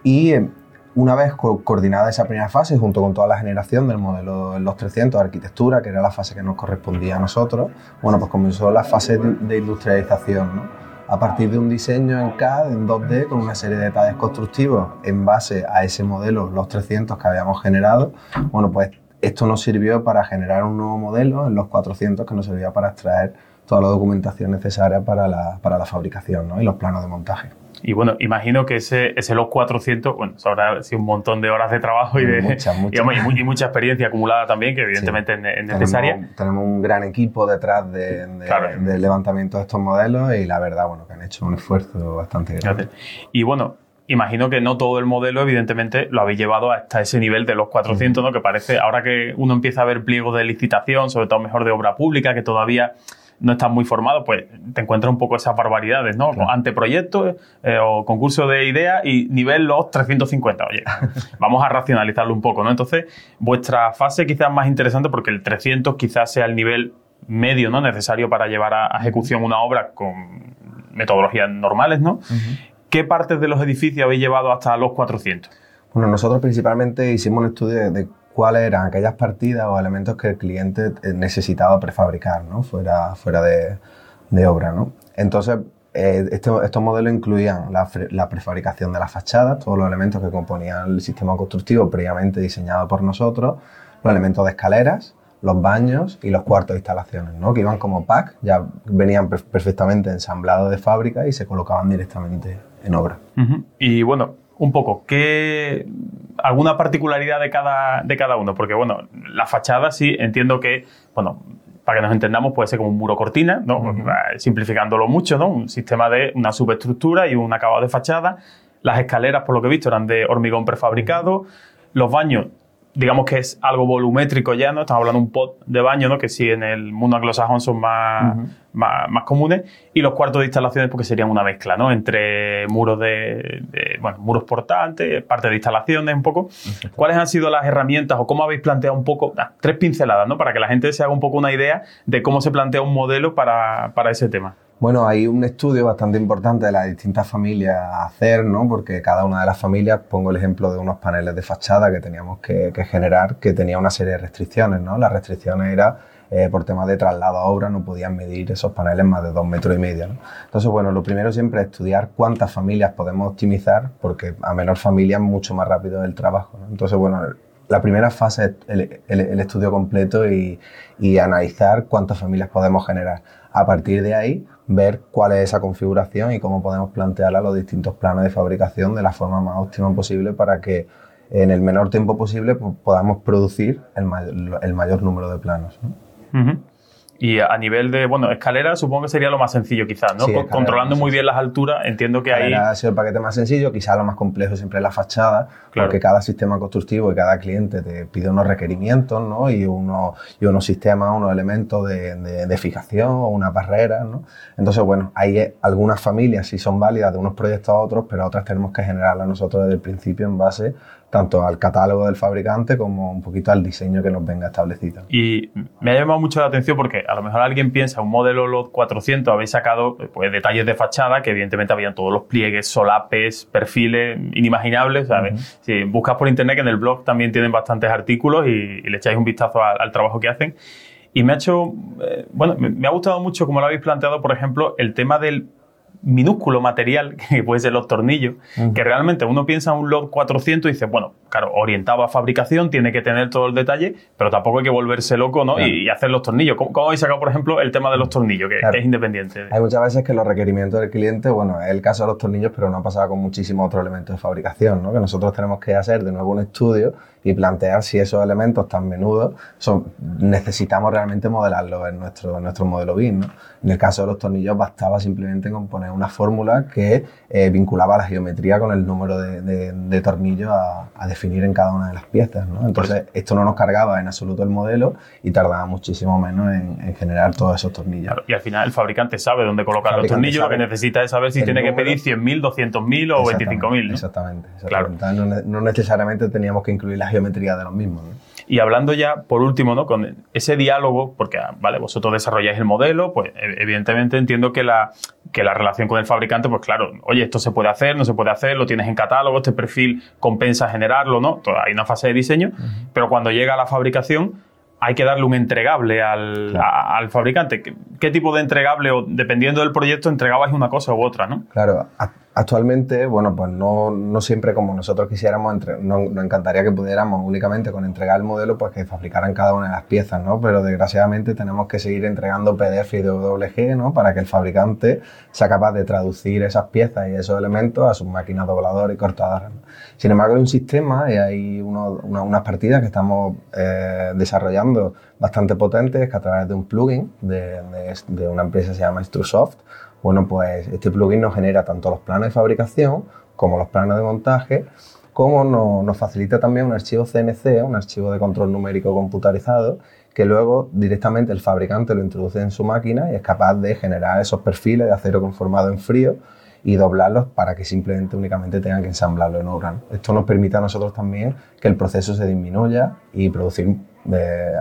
D: Y eh, una vez coordinada esa primera fase, junto con toda la generación del modelo en los 300 de arquitectura, que era la fase que nos correspondía a nosotros, bueno, pues comenzó la fase de industrialización, ¿no? A partir de un diseño en CAD, en 2D, con una serie de detalles constructivos en base a ese modelo, los 300 que habíamos generado, bueno, pues esto nos sirvió para generar un nuevo modelo en los 400 que nos servía para extraer toda la documentación necesaria para la, para la fabricación y los planos de montaje.
A: Y bueno, imagino que ese, ese los 400, bueno, habrá sido un montón de horas de trabajo y, de, mucha, mucha. Y, mucha experiencia acumulada también, que evidentemente es, necesaria.
D: Tenemos, un gran equipo detrás del de, levantamiento de estos modelos y la verdad, bueno, que han hecho un esfuerzo bastante grande.
A: Y bueno, imagino que no todo el modelo, evidentemente, lo habéis llevado hasta ese nivel de los 400, ¿no? Que parece, ahora que uno empieza a ver pliegos de licitación, sobre todo mejor de obra pública, que todavía no estás muy formado, pues te encuentras un poco esas barbaridades, ¿no? Anteproyectos eh, o concurso de ideas y nivel los 350. Oye, vamos a racionalizarlo un poco, ¿no? Entonces, vuestra fase quizás más interesante porque el 300 quizás sea el nivel medio, ¿no? Necesario para llevar a, ejecución una obra con metodologías normales, ¿no? ¿Qué partes de los edificios habéis llevado hasta los 400?
D: Bueno, nosotros principalmente hicimos un estudio de cuáles eran aquellas partidas o elementos que el cliente eh, necesitaba prefabricar, ¿no? Fuera, fuera de, obra, ¿no? Entonces, eh, este, estos modelos incluían la, la, prefabricación de las fachadas, todos los elementos que componían el sistema constructivo previamente diseñado por nosotros, los elementos de escaleras, los baños y los cuartos de instalaciones, ¿no? que iban como pack, ya venían perfectamente ensamblados de fábrica y se colocaban directamente en obra.
A: Y bueno, un poco, ¿qué, alguna particularidad de cada, de cada uno? Porque, bueno, la fachada sí entiendo que, bueno, para que nos entendamos, puede ser como un muro cortina, ¿no? simplificándolo mucho, ¿no? Un sistema de una subestructura y un acabado de fachada. Las escaleras, por lo que he visto, eran de hormigón prefabricado. Los baños digamos que es algo volumétrico ya, ¿no? Estamos hablando de un pot de baño, ¿no? Que sí en el mundo anglosajón son más, más, comunes. Y los cuartos de instalaciones porque serían una mezcla, ¿no? Entre muros de, bueno, muros portantes, parte de instalaciones un poco. ¿Cuáles han sido las herramientas o cómo habéis planteado un poco, ah, tres pinceladas, ¿no? Para que la gente se haga un poco una idea de cómo se plantea un modelo para, para ese tema.
D: Bueno, hay un estudio bastante importante de las distintas familias a hacer, ¿no? Porque cada una de las familias, pongo el ejemplo de unos paneles de fachada que teníamos que, generar, que tenía una serie de restricciones, ¿no? Las restricciones era eh, por temas de traslado a obra, no podían medir esos paneles más de dos metros y medio. ¿no? Entonces, bueno, lo primero siempre es estudiar cuántas familias podemos optimizar, porque a menor familia mucho más rápido el trabajo. ¿no? Entonces, bueno, la primera fase es el, estudio completo y analizar cuántas familias podemos generar. A partir de ahí, ver cuál es esa configuración y cómo podemos plantearla a los distintos planos de fabricación de la forma más óptima posible para que en el menor tiempo posible pues, podamos producir el mayor, el mayor número de planos.
A: Y a nivel de, bueno, escalera supongo que sería lo más sencillo quizás, ¿no? Controlando muy bien las alturas, entiendo que ahí...
D: Ha sido el paquete más sencillo, quizás lo más complejo siempre es la fachada, porque cada sistema constructivo y cada cliente te pide unos requerimientos, ¿no? Y unos, y unos sistemas, unos elementos de, de, fijación o una barrera, ¿no? Entonces, bueno, hay algunas familias sí son válidas de unos proyectos a otros, pero otras tenemos que generarlas nosotros desde el principio en base tanto al catálogo del fabricante como un poquito al diseño que nos venga establecido.
A: Y me ha llamado mucho la atención porque a lo mejor alguien piensa, un modelo LOT 400, habéis sacado pues, detalles de fachada que evidentemente habían todos los pliegues, solapes, perfiles inimaginables. Si buscas por internet, que en el blog también tienen bastantes artículos y, le echáis un vistazo al, trabajo que hacen. Y me ha hecho, eh, bueno, me ha gustado mucho como lo habéis planteado, por ejemplo, el tema del minúsculo material, que puede ser los tornillos, que realmente uno piensa en un LOT 400 y dice, bueno, claro, orientado a fabricación, tiene que tener todo el detalle, pero tampoco hay que volverse loco, ¿no? Y, hacer los tornillos. ¿Cómo, habéis sacado, por ejemplo, el tema de los tornillos, que, es independiente?
D: Hay muchas veces que los requerimientos del cliente, bueno, es el caso de los tornillos, pero no ha pasado con muchísimos otros elementos de fabricación, ¿no? Que nosotros tenemos que hacer de nuevo un estudio y plantear si esos elementos tan menudos son, necesitamos realmente modelarlos en nuestro, en nuestro modelo BIM. ¿no? En el caso de los tornillos bastaba simplemente con poner una fórmula que eh, vinculaba la geometría con el número de, tornillos a, definir en cada una de las piezas. ¿no? Entonces esto no nos cargaba en absoluto el modelo y tardaba muchísimo menos en, generar todos esos tornillos.
A: y al final el fabricante sabe dónde colocar los tornillos, lo que necesita es saber si tiene que pedir 100.000, 200.000 o 25.000.
D: Exactamente. exactamente. Claro. No, no, necesariamente teníamos que incluir la geometría de los mismos.
A: Y hablando ya, por último, ¿no? con ese diálogo, porque, ah, vale, vosotros desarrolláis el modelo, pues e, evidentemente entiendo que la, que la relación con el fabricante, pues claro, oye, esto se puede hacer, no se puede hacer, lo tienes en catálogo, este perfil compensa generarlo, ¿no? Hay una fase de diseño, pero cuando llega a la fabricación, hay que darle un entregable al, al fabricante. ¿Qué, ¿Qué, tipo de entregable, o dependiendo del proyecto, entregabais una cosa u otra, no?
D: Claro, Actualmente, bueno, pues no, no siempre como nosotros quisiéramos, entre, no, nos encantaría que pudiéramos únicamente con entregar el modelo, pues que fabricaran cada una de las piezas, ¿no? Pero desgraciadamente tenemos que seguir entregando PDF y DWG, ¿no? Para que el fabricante sea capaz de traducir esas piezas y esos elementos a sus máquinas dobladoras y cortadoras. Sin embargo, hay un sistema y hay uno, unas partidas que estamos eh, desarrollando bastante potentes que a través de un plugin de, una empresa que se llama Instrusoft, bueno, pues este plugin nos genera tanto los planos de fabricación como los planos de montaje, como nos facilita también un archivo CNC, un archivo de control numérico computarizado, que luego directamente el fabricante lo introduce en su máquina y es capaz de generar esos perfiles de acero conformado en frío y doblarlos para que simplemente únicamente tengan que ensamblarlo en obra. Esto nos permite a nosotros también que el proceso se disminuya y producir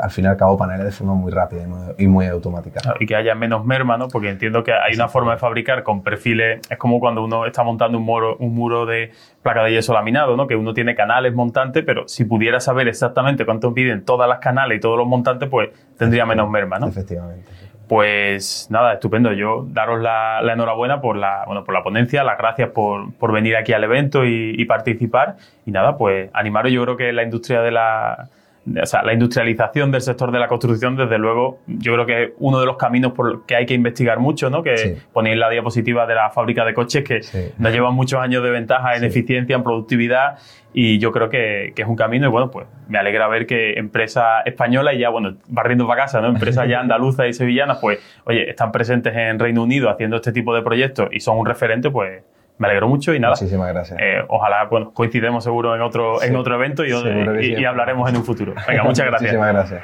D: al fin y al cabo paneles de forma muy rápida y muy, automática.
A: Y que haya menos merma, ¿no? Porque entiendo que hay una forma de fabricar con perfiles, es como cuando uno está montando un muro, un muro de placa de yeso laminado, ¿no? Que uno tiene canales montantes, pero si pudiera saber exactamente cuánto piden todas las canales y todos los montantes, pues tendría menos merma, ¿no?
D: Efectivamente.
A: Pues nada, estupendo. Yo daros la, enhorabuena por la, bueno, por la ponencia, las gracias por, por venir aquí al evento y, y participar. Y nada, pues animaros. Yo creo que la industria de la, o sea, la industrialización del sector de la construcción, desde luego, yo creo que es uno de los caminos por que hay que investigar mucho, ¿no? Que ponéis la diapositiva de la fábrica de coches que nos llevan muchos años de ventaja en eficiencia, en productividad, y yo creo que, que, es un camino, y bueno, pues me alegra ver que empresas españolas y ya, bueno, barriendo para casa, ¿no? Empresas ya andaluzas y sevillanas, pues, oye, están presentes en Reino Unido haciendo este tipo de proyectos y son un referente, pues me alegro mucho y nada.
D: Muchísimas gracias.
A: Eh, ojalá bueno, coincidemos seguro en otro, en otro evento y, y, hablaremos en un futuro. Venga, muchas gracias.
D: Muchísimas gracias.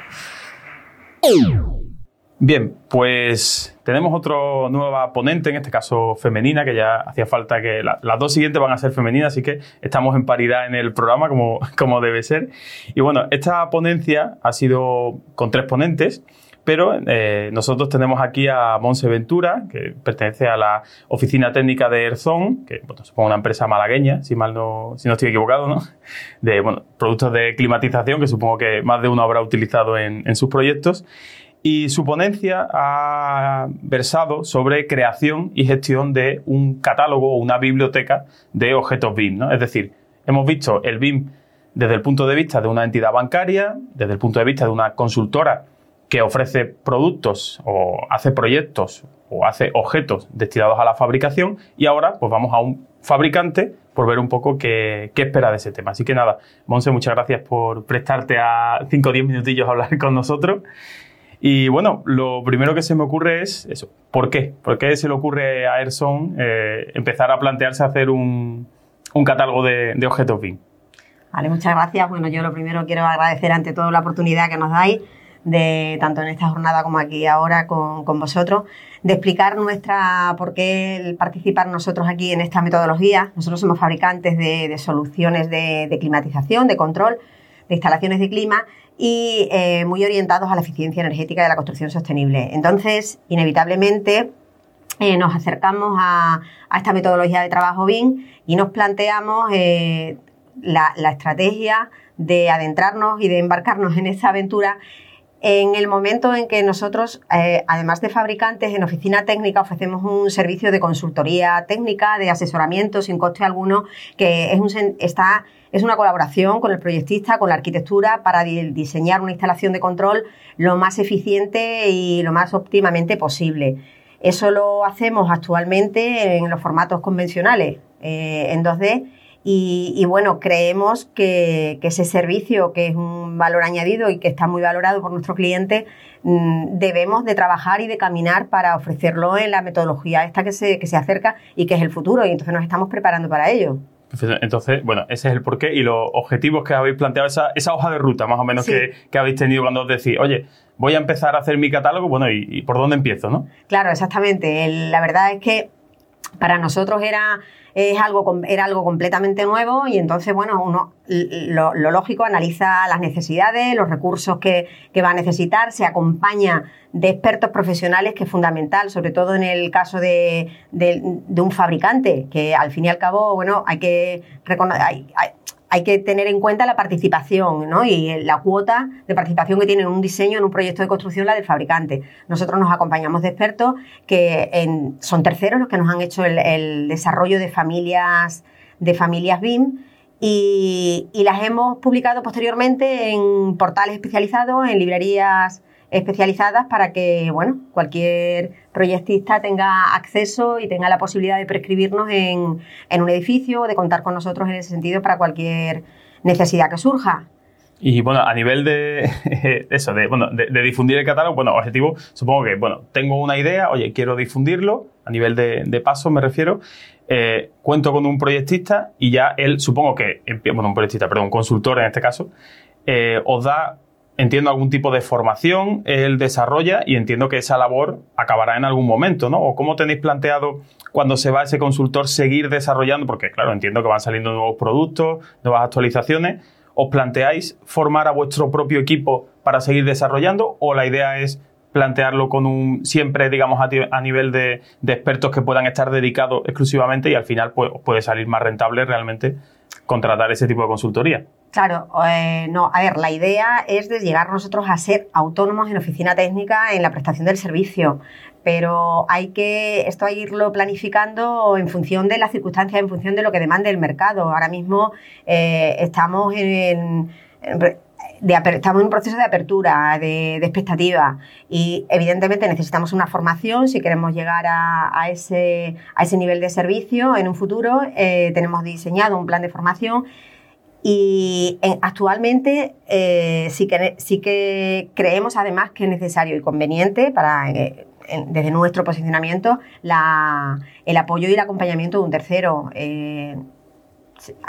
A: Bien, pues tenemos otra nueva ponente, en este caso femenina, que ya hacía falta que las dos siguientes van a ser femeninas, así que estamos en paridad en el programa como, como debe ser. Y bueno, esta ponencia ha sido con tres ponentes. Pero eh, nosotros tenemos aquí a Monse Ventura, que pertenece a la oficina técnica de Erzón, que bueno, supongo una empresa malagueña, si mal no, si no estoy equivocado, ¿no? De productos de climatización que supongo que más de uno habrá utilizado en, sus proyectos. Y su ponencia ha versado sobre creación y gestión de un catálogo o una biblioteca de objetos BIM. Es decir, hemos visto el BIM desde el punto de vista de una entidad bancaria, desde el punto de vista de una consultora que ofrece productos o hace proyectos o hace objetos destinados a la fabricación y ahora pues vamos a un fabricante por ver un poco qué, espera de ese tema. Así que nada, Monse, muchas gracias por prestarte a 5 o 10 minutillos a hablar con nosotros. Y bueno, lo primero que se me ocurre es eso, ¿por qué? ¿Por qué se le ocurre a Erson eh, empezar a plantearse hacer un, catálogo de, de objetos BIM?
E: Vale, muchas gracias. Bueno, yo lo primero quiero agradecer ante todo la oportunidad que nos dais de tanto en esta jornada como aquí ahora con, vosotros, de explicar nuestra por qué participar nosotros aquí en esta metodología. Nosotros somos fabricantes de, soluciones de, climatización, de control, de instalaciones de clima y eh, muy orientados a la eficiencia energética de la construcción sostenible. Entonces, inevitablemente, eh, nos acercamos a, esta metodología de trabajo BIM y nos planteamos eh, la, la estrategia de adentrarnos y de embarcarnos en esta aventura en el momento en que nosotros, eh, además de fabricantes, en oficina técnica ofrecemos un servicio de consultoría técnica, de asesoramiento sin coste alguno, que es, un, está, es una colaboración con el proyectista, con la arquitectura, para diseñar una instalación de control lo más eficiente y lo más óptimamente posible. Eso lo hacemos actualmente en los formatos convencionales, eh, en 2D, Y, bueno, creemos que, ese servicio, que es un valor añadido y que está muy valorado por nuestros clientes, mm, debemos de trabajar y de caminar para ofrecerlo en la metodología esta que se, que se acerca y que es el futuro. Y entonces nos estamos preparando para ello.
A: Entonces, bueno, ese es el porqué y los objetivos que habéis planteado, esa, esa hoja de ruta más o menos que, que, habéis tenido cuando os decís, oye, voy a empezar a hacer mi catálogo, bueno, ¿y, y por dónde empiezo, no?
E: Claro, exactamente. la verdad es que para nosotros era es algo, era algo completamente nuevo y entonces, bueno, uno lo, lógico analiza las necesidades, los recursos que, va a necesitar, se acompaña de expertos profesionales, que es fundamental, sobre todo en el caso de, un fabricante, que al fin y al cabo, bueno, hay que reconocer, hay que tener en cuenta la participación ¿no? y la cuota de participación que tiene en un diseño, en un proyecto de construcción, la del fabricante. Nosotros nos acompañamos de expertos que son terceros los que nos han hecho el, desarrollo de familias, de familias BIM y, las hemos publicado posteriormente en portales especializados, en librerías especializadas para que, bueno, cualquier proyectista tenga acceso y tenga la posibilidad de prescribirnos en, en un edificio o de contar con nosotros en ese sentido para cualquier necesidad que surja.
A: Y bueno, a nivel de eso, de, bueno, de, difundir el catálogo, bueno, objetivo, supongo que, bueno, tengo una idea, oye, quiero difundirlo, a nivel de, de paso me refiero, eh, cuento con un proyectista y ya él, supongo que, bueno, un proyectista, perdón, un consultor en este caso, eh, os da entiendo algún tipo de formación, él desarrolla y entiendo que esa labor acabará en algún momento, ¿no? ¿O cómo tenéis planteado cuando se va ese consultor seguir desarrollando? Porque, claro, entiendo que van saliendo nuevos productos, nuevas actualizaciones. ¿Os planteáis formar a vuestro propio equipo para seguir desarrollando o la idea es plantearlo con un siempre, digamos, a, nivel de, expertos que puedan estar dedicados exclusivamente y al final pues, puede salir más rentable realmente contratar ese tipo de consultoría?
E: Claro, eh, no, a ver, la idea es de llegar nosotros a ser autónomos en oficina técnica en la prestación del servicio, pero hay que esto hay irlo planificando en función de las circunstancias, en función de lo que demande el mercado. Ahora mismo eh, estamos en, estamos en un proceso de apertura, de, expectativa y evidentemente necesitamos una formación si queremos llegar a, ese, a ese nivel de servicio en un futuro. Eh, tenemos diseñado un plan de formación y actualmente eh, sí, que, sí que creemos además que es necesario y conveniente para, eh, desde nuestro posicionamiento el apoyo y el acompañamiento de un tercero.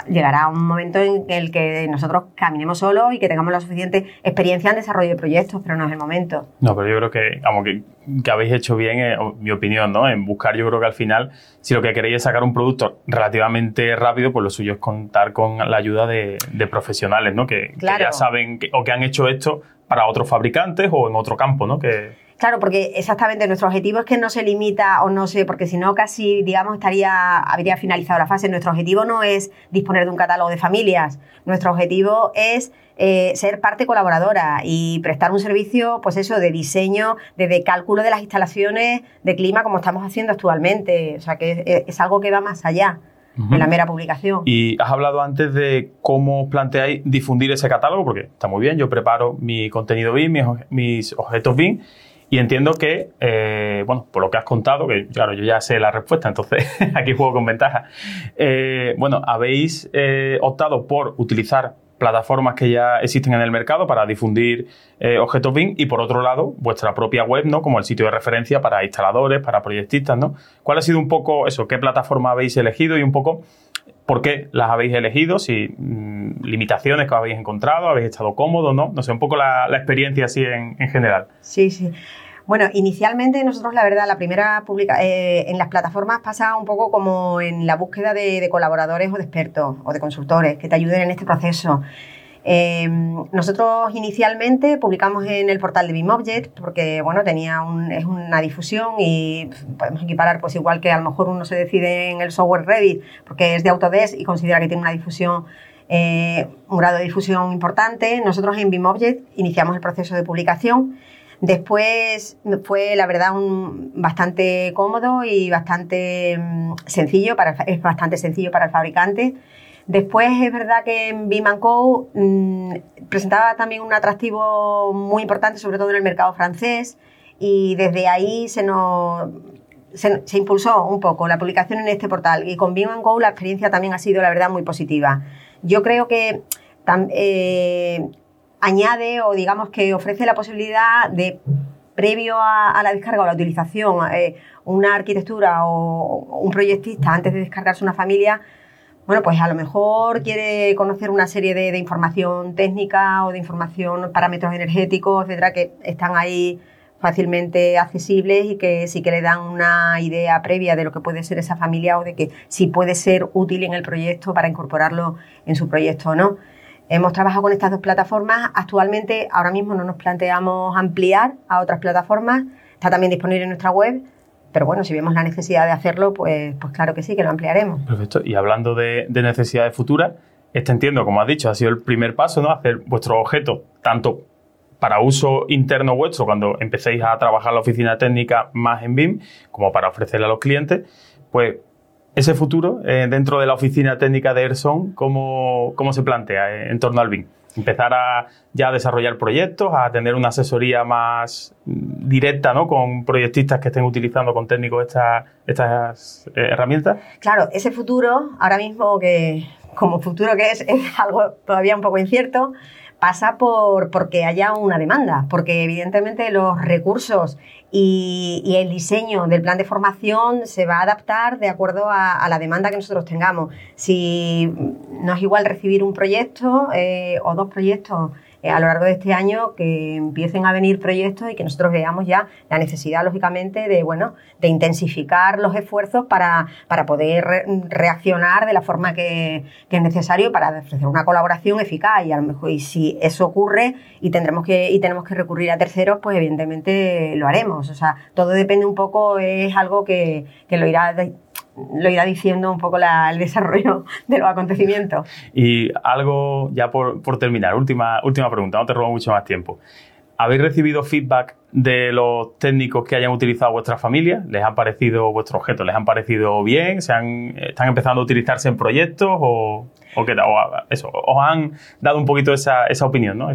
E: Llegará un momento en el que nosotros caminemos solos y que tengamos la suficiente experiencia en desarrollo de proyectos, pero no es el momento.
A: No, pero yo creo que, vamos, que, habéis hecho bien, eh, mi opinión, ¿no? En buscar, yo creo que al final, si lo que queréis es sacar un producto relativamente rápido, pues lo suyo es contar con la ayuda de, profesionales, ¿no? Que, ya saben o que han hecho esto para otros fabricantes o en otro campo, ¿no? Que,
E: Claro, porque exactamente nuestro objetivo es que no se limita o no sé, porque si no casi, digamos, estaría, habría finalizado la fase. Nuestro objetivo no es disponer de un catálogo de familias. Nuestro objetivo es eh, ser parte colaboradora y prestar un servicio, pues eso, de diseño, de, cálculo de las instalaciones de clima como estamos haciendo actualmente. O sea, que es, algo que va más allá. de la mera publicación.
A: Y has hablado antes de cómo planteáis difundir ese catálogo, porque está muy bien, yo preparo mi contenido BIM, mis, mis objetos BIM, y entiendo que, eh, bueno, por lo que has contado, que claro, yo ya sé la respuesta, entonces aquí juego con ventaja. Eh, bueno, habéis eh, optado por utilizar plataformas que ya existen en el mercado para difundir objetos BIM y por otro lado vuestra propia web, ¿no? Como el sitio de referencia para instaladores, para proyectistas, ¿no? ¿Cuál ha sido un poco eso? ¿Qué plataforma habéis elegido y un poco por qué las habéis elegido? Si mm, limitaciones que habéis encontrado, habéis estado cómodos, ¿no? No sé, un poco la, experiencia así en, en general.
E: Sí, sí. Bueno, inicialmente nosotros, la verdad, la primera publica eh, en las plataformas pasa un poco como en la búsqueda de, colaboradores o de expertos o de consultores que te ayuden en este proceso. Eh, nosotros inicialmente publicamos en el portal de BIMobject porque bueno tenía es una difusión y podemos equiparar pues igual que a lo mejor uno se decide en el software Revit porque es de Autodesk y considera que tiene una difusión eh, un grado de difusión importante. Nosotros en BIMobject iniciamos el proceso de publicación Después fue, la verdad, un, bastante cómodo y bastante mm, sencillo, para, es bastante sencillo para el fabricante. Después es verdad que en Beam Co mm, presentaba también un atractivo muy importante, sobre todo en el mercado francés, y desde ahí se nos se, impulsó un poco la publicación en este portal y con Bing Go la experiencia también ha sido, la verdad, muy positiva. Yo creo que eh, añade o digamos que ofrece la posibilidad de, previo a, la descarga o la utilización, eh, una arquitectura o un proyectista antes de descargarse una familia, bueno, pues a lo mejor quiere conocer una serie de, información técnica o de información, parámetros energéticos, etcétera, que están ahí fácilmente accesibles y que sí que le dan una idea previa de lo que puede ser esa familia o de que si puede ser útil en el proyecto para incorporarlo en su proyecto o no. Hemos trabajado con estas dos plataformas. Actualmente, ahora mismo no nos planteamos ampliar a otras plataformas. Está también disponible en nuestra web. Pero bueno, si vemos la necesidad de hacerlo, pues, pues claro que sí, que lo ampliaremos.
A: Perfecto. Y hablando de, de necesidades futuras, este entiendo, como has dicho, ha sido el primer paso, ¿no? Hacer vuestro objeto tanto para uso interno vuestro cuando empecéis a trabajar la oficina técnica más en BIM, como para ofrecerle a los clientes, pues ese futuro eh, dentro de la oficina técnica de Erson, ¿cómo, cómo se plantea eh, en torno al BIM? Empezar a ya desarrollar proyectos, a tener una asesoría más directa ¿no? con proyectistas que estén utilizando con técnicos estas, estas herramientas.
E: Claro, ese futuro, ahora mismo que como futuro que es, es algo todavía un poco incierto, pasa por porque haya una demanda, porque evidentemente los recursos y, el diseño del plan de formación se va a adaptar de acuerdo a, la demanda que nosotros tengamos. Si no es igual recibir un proyecto eh, o dos proyectos eh, a lo largo de este año que empiecen a venir proyectos y que nosotros veamos ya la necesidad, lógicamente, de, bueno, de intensificar los esfuerzos para, para poder reaccionar de la forma que, que, es necesario para ofrecer una colaboración eficaz. Y a lo mejor, y si eso ocurre y tendremos que, y tenemos que recurrir a terceros, pues evidentemente lo haremos. O sea, todo depende un poco, es algo que, que lo irá lo irá diciendo un poco el desarrollo de los acontecimientos.
A: Y algo, ya por, terminar, última, última pregunta, no te robo mucho más tiempo. ¿Habéis recibido feedback de los técnicos que hayan utilizado vuestra familia? ¿Les han parecido vuestros objetos? ¿Les han parecido bien? ¿Se han, ¿Están empezando a utilizarse en proyectos? ¿O, o qué eso, ¿Os han dado un poquito esa, esa opinión? ¿no?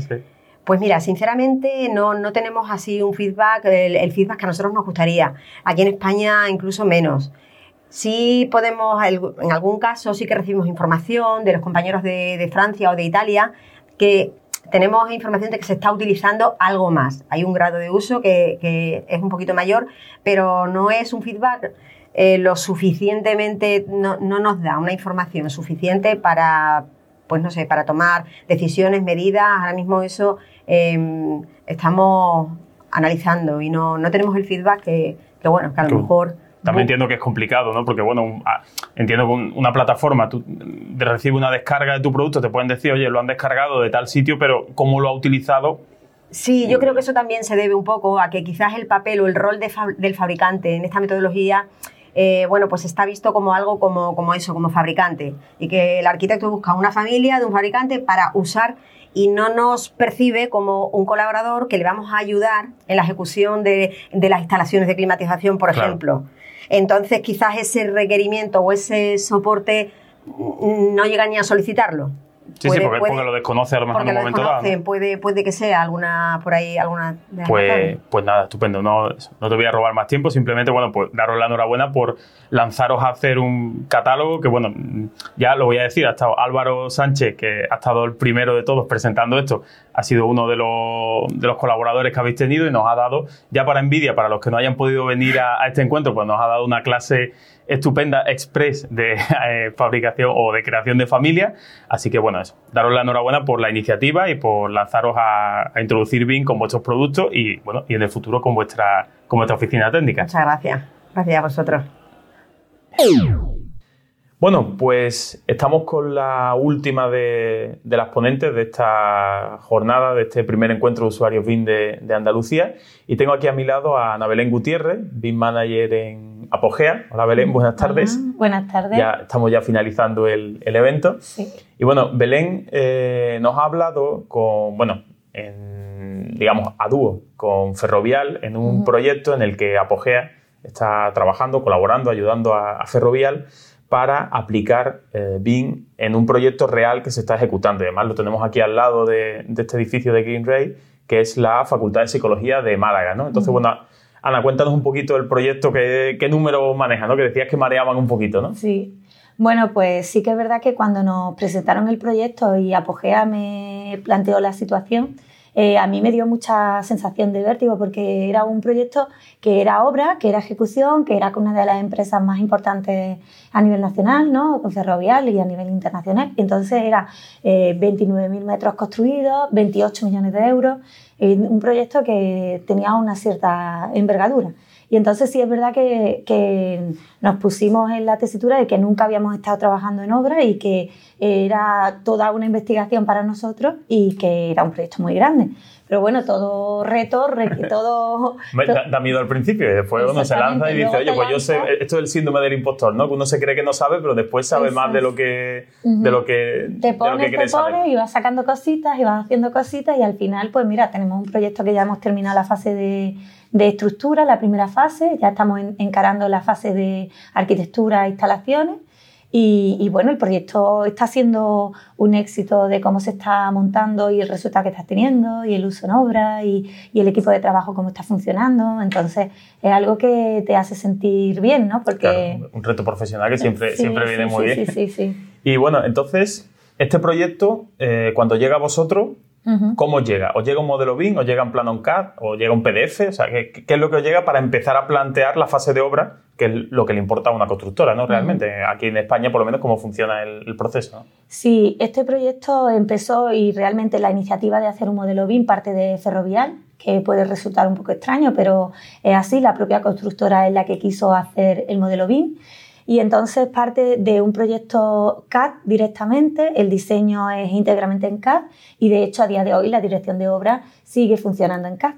E: Pues mira, sinceramente no, no tenemos así un feedback, el, el, feedback que a nosotros nos gustaría. Aquí en España incluso menos. Sí podemos, en algún caso sí que recibimos información de los compañeros de, Francia o de Italia que tenemos información de que se está utilizando algo más. Hay un grado de uso que, es un poquito mayor, pero no es un feedback eh, lo suficientemente, no, nos da una información suficiente para, pues no sé, para tomar decisiones, medidas. Ahora mismo eso em, estamos analizando y no, tenemos el feedback que, que bueno, que a lo mejor
A: también entiendo que es complicado, ¿no? Porque, bueno, ah, entiendo que una plataforma, tú recibe una descarga de tu producto, te pueden decir, oye, lo han descargado de tal sitio, pero ¿cómo lo ha utilizado?
E: Sí, yo creo que eso también se debe un poco a que quizás el papel o el rol del fabricante en esta metodología eh, bueno, pues está visto como algo como, como, eso, como fabricante. Y que el arquitecto busca una familia de un fabricante para usar y no nos percibe como un colaborador que le vamos a ayudar en la ejecución de, las instalaciones de climatización, por ejemplo. Entonces, quizás ese requerimiento o ese soporte no llega ni a solicitarlo.
A: Sí, sí, porque, lo desconoce a lo mejor en un momento dado.
E: Puede, puede que sea alguna por ahí alguna.
A: pues, pues nada, estupendo. No, no te voy a robar más tiempo, simplemente, bueno, pues daros la enhorabuena por lanzaros a hacer un catálogo que, bueno, ya lo voy a decir, ha estado Álvaro Sánchez, que ha estado el primero de todos presentando esto, ha sido uno de los, de los colaboradores que habéis tenido y nos ha dado, ya para envidia, para los que no hayan podido venir a, a este encuentro, pues nos ha dado una clase estupenda express de eh, fabricación o de creación de familia. Así que bueno, eso, daros la enhorabuena por la iniciativa y por lanzaros a, introducir BIM con vuestros productos y bueno, y en el futuro con vuestra, con vuestra oficina técnica.
E: Muchas gracias. Gracias a vosotros.
A: Bueno, pues estamos con la última de, las ponentes de esta jornada, de este primer encuentro de usuarios BIM de, de Andalucía. Y tengo aquí a mi lado a Ana Belén Gutiérrez, BIM Manager en Apogea. Hola Belén, buenas tardes.
F: buenas tardes.
A: Ya estamos ya finalizando el, evento. Sí. Y bueno, Belén eh, nos ha hablado con, bueno, digamos, a dúo con Ferrovial en un proyecto en el que Apogea está trabajando, colaborando, ayudando a, Ferrovial para aplicar eh, BIM en un proyecto real que se está ejecutando. Además, lo tenemos aquí al lado de, este edificio de Green Ray, que es la Facultad de Psicología de Málaga. ¿no? Entonces, bueno, Ana, cuéntanos un poquito el proyecto, qué, qué números maneja, ¿no? Que decías que mareaban un poquito, ¿no?
F: Sí. Bueno, pues sí que es verdad que cuando nos presentaron el proyecto y Apogea me planteó la situación, eh, a mí me dio mucha sensación de vértigo porque era un proyecto que era obra, que era ejecución, que era con una de las empresas más importantes a nivel nacional, ¿no? con Ferrovial y a nivel internacional. entonces era eh, 29.000 metros construidos, 28 millones de euros, un proyecto que tenía una cierta envergadura. Y entonces sí es verdad que, que, nos pusimos en la tesitura de que nunca habíamos estado trabajando en obra y que era toda una investigación para nosotros y que era un proyecto muy grande. Pero bueno, todo reto, todo...
A: da, miedo al principio y después uno se lanza y dice, oye, pues yo sé, esto es el síndrome del impostor, ¿no? Que uno se cree que no sabe, pero después sabe más de lo que... de lo que
F: te pones, te pones y vas sacando cositas y vas haciendo cositas y al final, pues mira, tenemos un proyecto que ya hemos terminado la fase de, de estructura, la primera fase, ya estamos encarando la fase de arquitectura e instalaciones y, bueno, el proyecto está siendo un éxito de cómo se está montando y el resultado que estás teniendo y el uso en obra y, el equipo de trabajo cómo está funcionando. Entonces, es algo que te hace sentir bien, ¿no?
A: Porque... un reto profesional que siempre, siempre viene muy bien. Sí, sí, sí. Y bueno, entonces, este proyecto, eh, cuando llega a vosotros, ¿Cómo llega? ¿Os llega un modelo BIM? ¿Os llega un plano en CAD? ¿O llega un PDF? O sea, ¿qué, es lo que os llega para empezar a plantear la fase de obra, que es lo que le importa a una constructora, ¿no? Realmente, aquí en España, por lo menos, cómo funciona el, proceso.
F: Sí, este proyecto empezó y realmente la iniciativa de hacer un modelo BIM parte de Ferrovial, que puede resultar un poco extraño, pero es así, la propia constructora es la que quiso hacer el modelo BIM y entonces parte de un proyecto CAD directamente, el diseño es íntegramente en CAD y de hecho a día de hoy la dirección de obra sigue funcionando en CAD.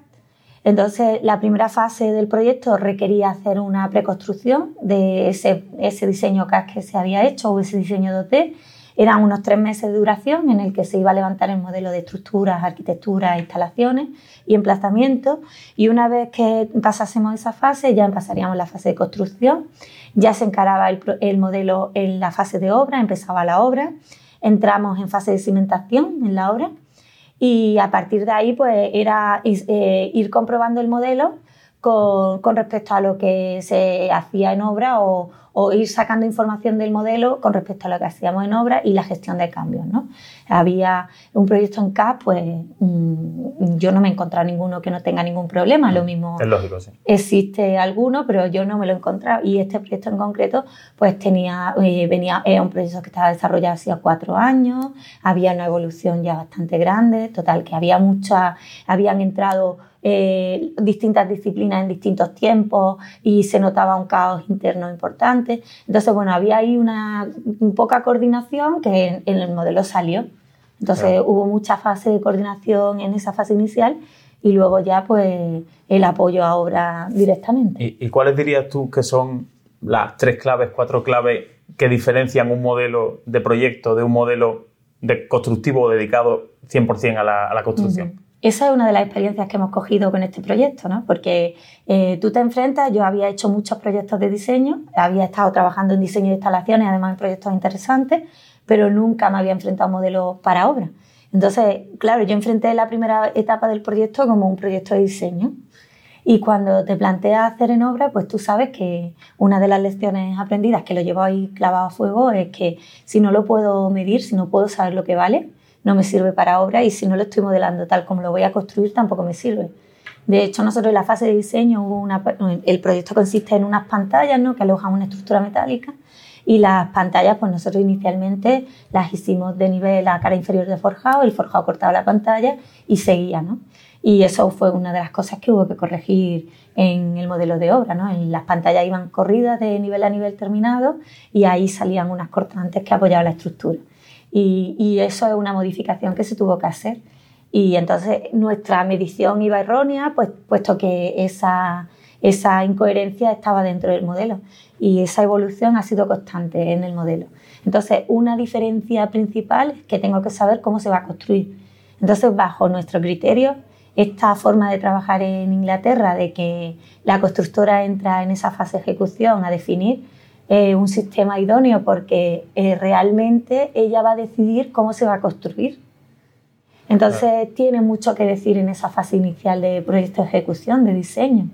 F: Entonces, la primera fase del proyecto requería hacer una preconstrucción de ese, ese diseño CAD que se había hecho o ese diseño de hotel. Eran unos tres meses de duración en el que se iba a levantar el modelo de estructuras, arquitecturas, instalaciones y emplazamiento. Y una vez que pasásemos esa fase, ya pasaríamos la fase de construcción. Ya se encaraba el, modelo en la fase de obra, empezaba la obra, entramos en fase de cimentación en la obra. Y a partir de ahí pues era eh, ir comprobando el modelo con, con, respecto a lo que se hacía en obra o, o ir sacando información del modelo con respecto a lo que hacíamos en obra y la gestión de cambios. ¿no? Había un proyecto en CAP, pues mm, yo no me he encontrado ninguno que no tenga ningún problema. Lo mismo
A: es lógico, sí.
F: existe alguno, pero yo no me lo he encontrado. Y este proyecto en concreto, pues tenía, eh, venía, era un proyecto que estaba desarrollado hacía cuatro años, había una evolución ya bastante grande, total, que había muchas, habían entrado eh, distintas disciplinas en distintos tiempos y se notaba un caos interno importante. Entonces, bueno, había ahí una poca coordinación que en, el modelo salió. Entonces hubo mucha fase de coordinación en esa fase inicial y luego ya pues el apoyo a obra directamente.
A: ¿Y, ¿Y, cuáles dirías tú que son las tres claves, cuatro claves que diferencian un modelo de proyecto de un modelo de constructivo dedicado 100% a la, a la construcción?
F: Esa es una de las experiencias que hemos cogido con este proyecto, ¿no? porque eh, tú te enfrentas, yo había hecho muchos proyectos de diseño, había estado trabajando en diseño de instalaciones, además en proyectos interesantes, pero nunca me había enfrentado a un modelo para obra. Entonces, claro, yo enfrenté la primera etapa del proyecto como un proyecto de diseño. Y cuando te planteas hacer en obra, pues tú sabes que una de las lecciones aprendidas que lo llevo ahí clavado a fuego es que si no lo puedo medir, si no puedo saber lo que vale, no me sirve para obra y si no lo estoy modelando tal como lo voy a construir tampoco me sirve. De hecho, nosotros en la fase de diseño hubo una, el proyecto consiste en unas pantallas ¿no? que alojan una estructura metálica y las pantallas, pues nosotros inicialmente las hicimos de nivel a cara inferior de forjado, el forjado cortaba la pantalla y seguía, ¿no? Y eso fue una de las cosas que hubo que corregir en el modelo de obra, ¿no? En las pantallas iban corridas de nivel a nivel terminado y ahí salían unas cortantes que apoyaban la estructura. Y, eso es una modificación que se tuvo que hacer. Y entonces nuestra medición iba errónea, pues, puesto que esa, esa incoherencia estaba dentro del modelo. Y esa evolución ha sido constante en el modelo. Entonces, una diferencia principal es que tengo que saber cómo se va a construir. Entonces, bajo nuestro criterio, esta forma de trabajar en Inglaterra, de que la constructora entra en esa fase de ejecución a definir, eh, un sistema idóneo porque eh, realmente ella va a decidir cómo se va a construir. Entonces tiene mucho que decir en esa fase inicial de proyecto de ejecución, de diseño.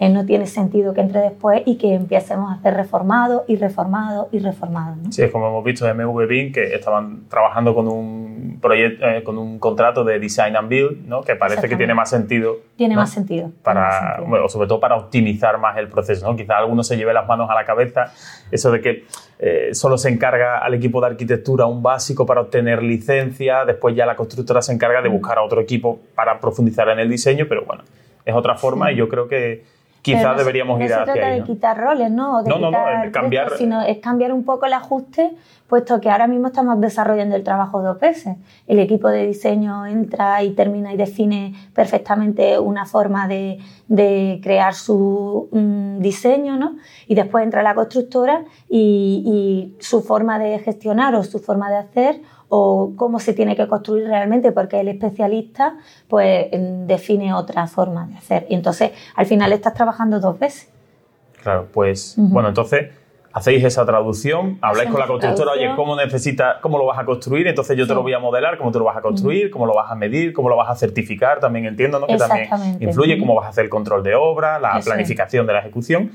F: Eh, no tiene sentido que entre después y que empecemos a hacer reformado y reformado y reformado. ¿no?
A: Sí, es como hemos visto en MV Bin que estaban trabajando con un proyecto, eh, con un contrato de design and build, ¿no? que parece que tiene más sentido.
F: Tiene
A: ¿no?
F: más sentido.
A: Para,
F: más sentido.
A: bueno, sobre todo para optimizar más el proceso. ¿no? Quizás alguno se lleve las manos a la cabeza, eso de que eh, solo se encarga al equipo de arquitectura un básico para obtener licencia, después ya la constructora se encarga de buscar a otro equipo para profundizar en el diseño, pero bueno, es otra forma y yo creo que quizás
F: Pero no se-
A: deberíamos
F: no
A: ir
F: se
A: hacia
F: trata de
A: ¿no?
F: quitar roles, ¿no? De
A: No, no, no, es cambiar-
F: sino es cambiar un poco el ajuste, puesto que ahora mismo estamos desarrollando el trabajo dos veces. El equipo de diseño entra y termina y define perfectamente una forma de, de crear su mm, diseño, ¿no? Y después entra la constructora y, y su forma de gestionar o su forma de hacer o cómo se tiene que construir realmente, porque el especialista pues em, define otra forma de hacer. Y entonces al final estás trabajando dos veces.
A: Claro, pues bueno, entonces hacéis esa traducción, habláis con la constructora, oye. ¿cómo necesitas, cómo lo vas a construir? Entonces yo te lo voy a modelar, cómo te lo vas a construir, cómo lo vas a medir, cómo lo vas a certificar, también entiendo, ¿no? Que también influye cómo vas a hacer el control de obra, la
F: Eso es.
A: planificación de la ejecución.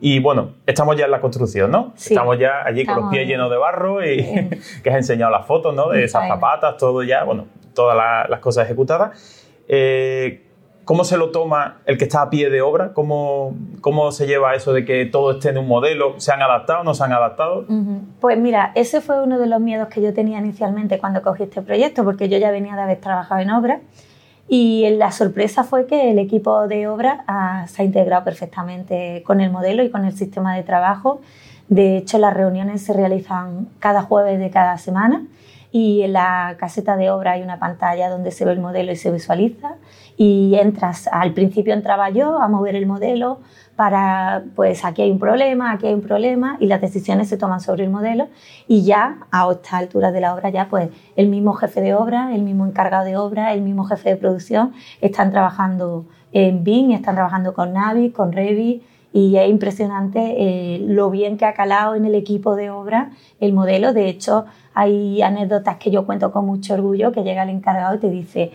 A: Y bueno, estamos ya en la construcción, ¿no?
F: Sí.
A: Estamos ya allí con los
F: Estamos
A: pies
F: en-
A: llenos de barro y que has enseñado las fotos, ¿no? De esas zapatas, todo ya, bueno, todas la- las cosas ejecutadas. Eh, ¿Cómo se lo toma el que está a pie de obra? ¿Cómo, ¿Cómo se lleva eso de que todo esté en un modelo? ¿Se han adaptado? ¿No se han adaptado?
F: Ujú. Pues mira, ese fue uno de los miedos que yo tenía inicialmente cuando cogí este proyecto, porque yo ya venía de haber trabajado en obra. Y la sorpresa fue que el equipo de obra ah, se ha integrado perfectamente con el modelo y con el sistema de trabajo. De hecho, las reuniones se realizan cada jueves de cada semana y en la caseta de obra hay una pantalla donde se ve el modelo y se visualiza y entras, al principio entraba yo a mover el modelo para, pues aquí hay un problema, aquí hay un problema y las decisiones se toman sobre el modelo y ya a esta altura de la obra ya pues el mismo jefe de obra, el mismo encargado de obra, el mismo jefe de producción están trabajando en BIM, están trabajando con Navi, con Revit y es impresionante eh, lo bien que ha calado en el equipo de obra el modelo. De hecho, hay anécdotas que yo cuento con mucho orgullo que llega el encargado y te dice,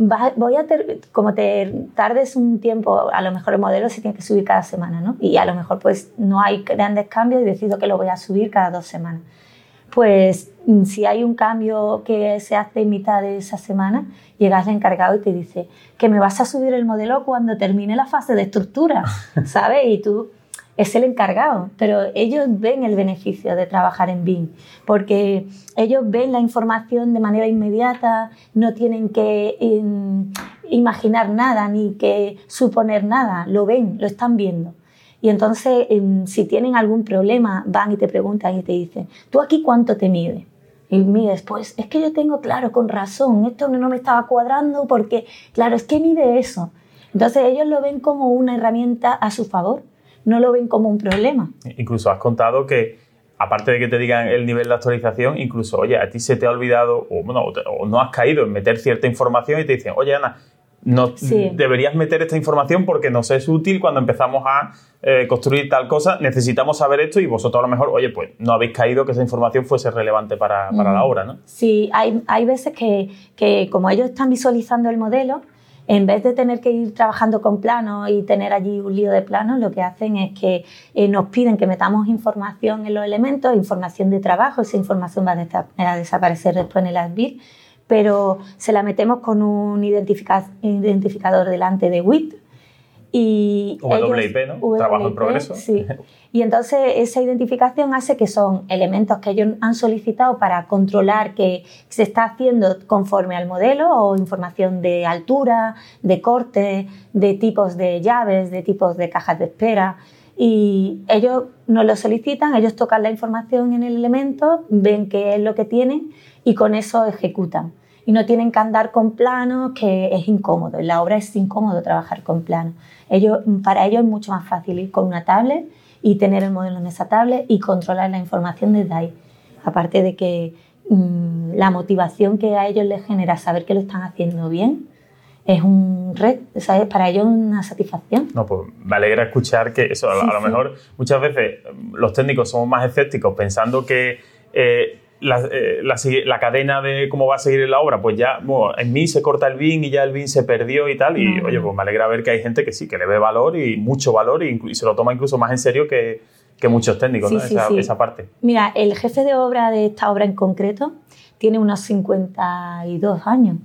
F: "Va- voy a ter- como te tardes un tiempo, a lo mejor el modelo se tiene que subir cada semana, ¿no? Y a lo mejor pues no hay grandes cambios y decido que lo voy a subir cada dos semanas. Pues mm, si hay un cambio que se hace en mitad de esa semana, llegas al encargado y te dice que me vas a subir el modelo cuando termine la fase de estructura, ¿sabes? Y tú es el encargado, pero ellos ven el beneficio de trabajar en BIM, porque ellos ven la información de manera inmediata, no tienen que em, imaginar nada ni que suponer nada, lo ven, lo están viendo. Y entonces, em, si tienen algún problema, van y te preguntan y te dicen, ¿tú aquí cuánto te mide? Y mides, pues es que yo tengo, claro, con razón, esto no me estaba cuadrando porque, claro, es que mide eso. Entonces ellos lo ven como una herramienta a su favor, no lo ven como un problema.
A: Incluso has contado que, aparte de que te digan el nivel de actualización, incluso, oye, a ti se te ha olvidado o, bueno, o no has caído en meter cierta información y te dicen, oye, Ana, no,
F: Sí.
A: deberías meter esta información porque nos es útil cuando empezamos a eh, construir tal cosa, necesitamos saber esto y vosotros a lo mejor, oye, pues no habéis caído que esa información fuese relevante para, para la
F: Mm.
A: obra, ¿no?
F: Sí, hay, hay veces que, que como ellos están visualizando el modelo, en vez de tener que ir trabajando con planos y tener allí un lío de planos, lo que hacen es que eh, nos piden que metamos información en los elementos, información de trabajo, esa información va a, desa- a desaparecer después en el ASBIR, pero se la metemos con un identifica- identificador delante de WIT. Y
A: WIP,
F: ellos-
A: ¿no? Trabajo en progreso.
F: Sí. Y entonces esa identificación hace que son elementos que ellos han solicitado para controlar que se está haciendo conforme al modelo o información de altura, de corte, de tipos de llaves, de tipos de cajas de espera. Y ellos nos lo solicitan, ellos tocan la información en el elemento, ven qué es lo que tienen y con eso ejecutan. Y no tienen que andar con planos, que es incómodo. En la obra es incómodo trabajar con planos. Ellos, para ellos es mucho más fácil ir con una tablet y tener el modelo en esa tablet y controlar la información desde ahí. Aparte de que mm, la motivación que a ellos les genera saber que lo están haciendo bien es un red, ¿sabes? para ellos una satisfacción.
A: No, pues me alegra escuchar que eso, a,
F: Sí,
A: a lo
F: sí.
A: mejor muchas veces los técnicos somos más escépticos pensando que eh, la, eh, la cadena de cómo va a seguir la obra, pues ya bueno, en mí se corta el BIM y ya el BIM se perdió y tal. Y
F: No.
A: oye, pues me alegra ver que hay gente que sí, que le ve valor y mucho valor y, se lo toma incluso más en serio que, que muchos técnicos,
F: Sí,
A: ¿no?
F: sí,
A: esa,
F: sí.
A: esa parte.
F: Mira, el jefe de obra de esta obra en concreto tiene unos 52 años.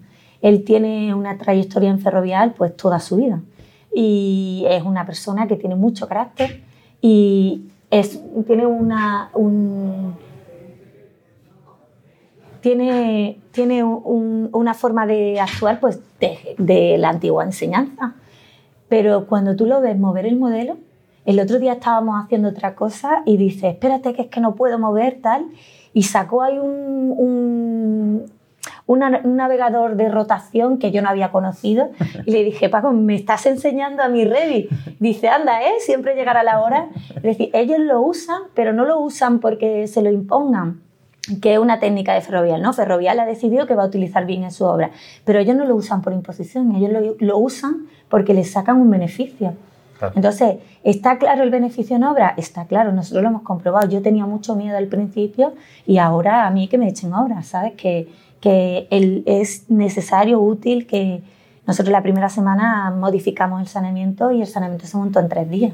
F: Él tiene una trayectoria en ferrovial pues toda su vida. Y es una persona que tiene mucho carácter y es, tiene una, un, tiene, tiene un- una forma de actuar pues de, la antigua enseñanza. Pero cuando tú lo ves mover el modelo, el otro día estábamos haciendo otra cosa y dice, espérate que es que no puedo mover tal, y sacó ahí un, un navegador de rotación que yo no había conocido y le dije, Paco, me estás enseñando a mi Revit. Dice, anda, ¿eh? Siempre llegará la hora. Es decir, ellos lo usan, pero no lo usan porque se lo impongan que es una técnica de Ferrovial, ¿no? Ferrovial ha decidido que va a utilizar bien en su obra, pero ellos no lo usan por imposición, ellos lo, lo usan porque les sacan un beneficio.
A: Claro.
F: Entonces, ¿está claro el beneficio en obra? Está claro, nosotros lo hemos comprobado. Yo tenía mucho miedo al principio y ahora a mí que me echen obra, ¿sabes? Que, que el- es necesario, útil, que nosotros la primera semana modificamos el saneamiento y el saneamiento se montó en tres días.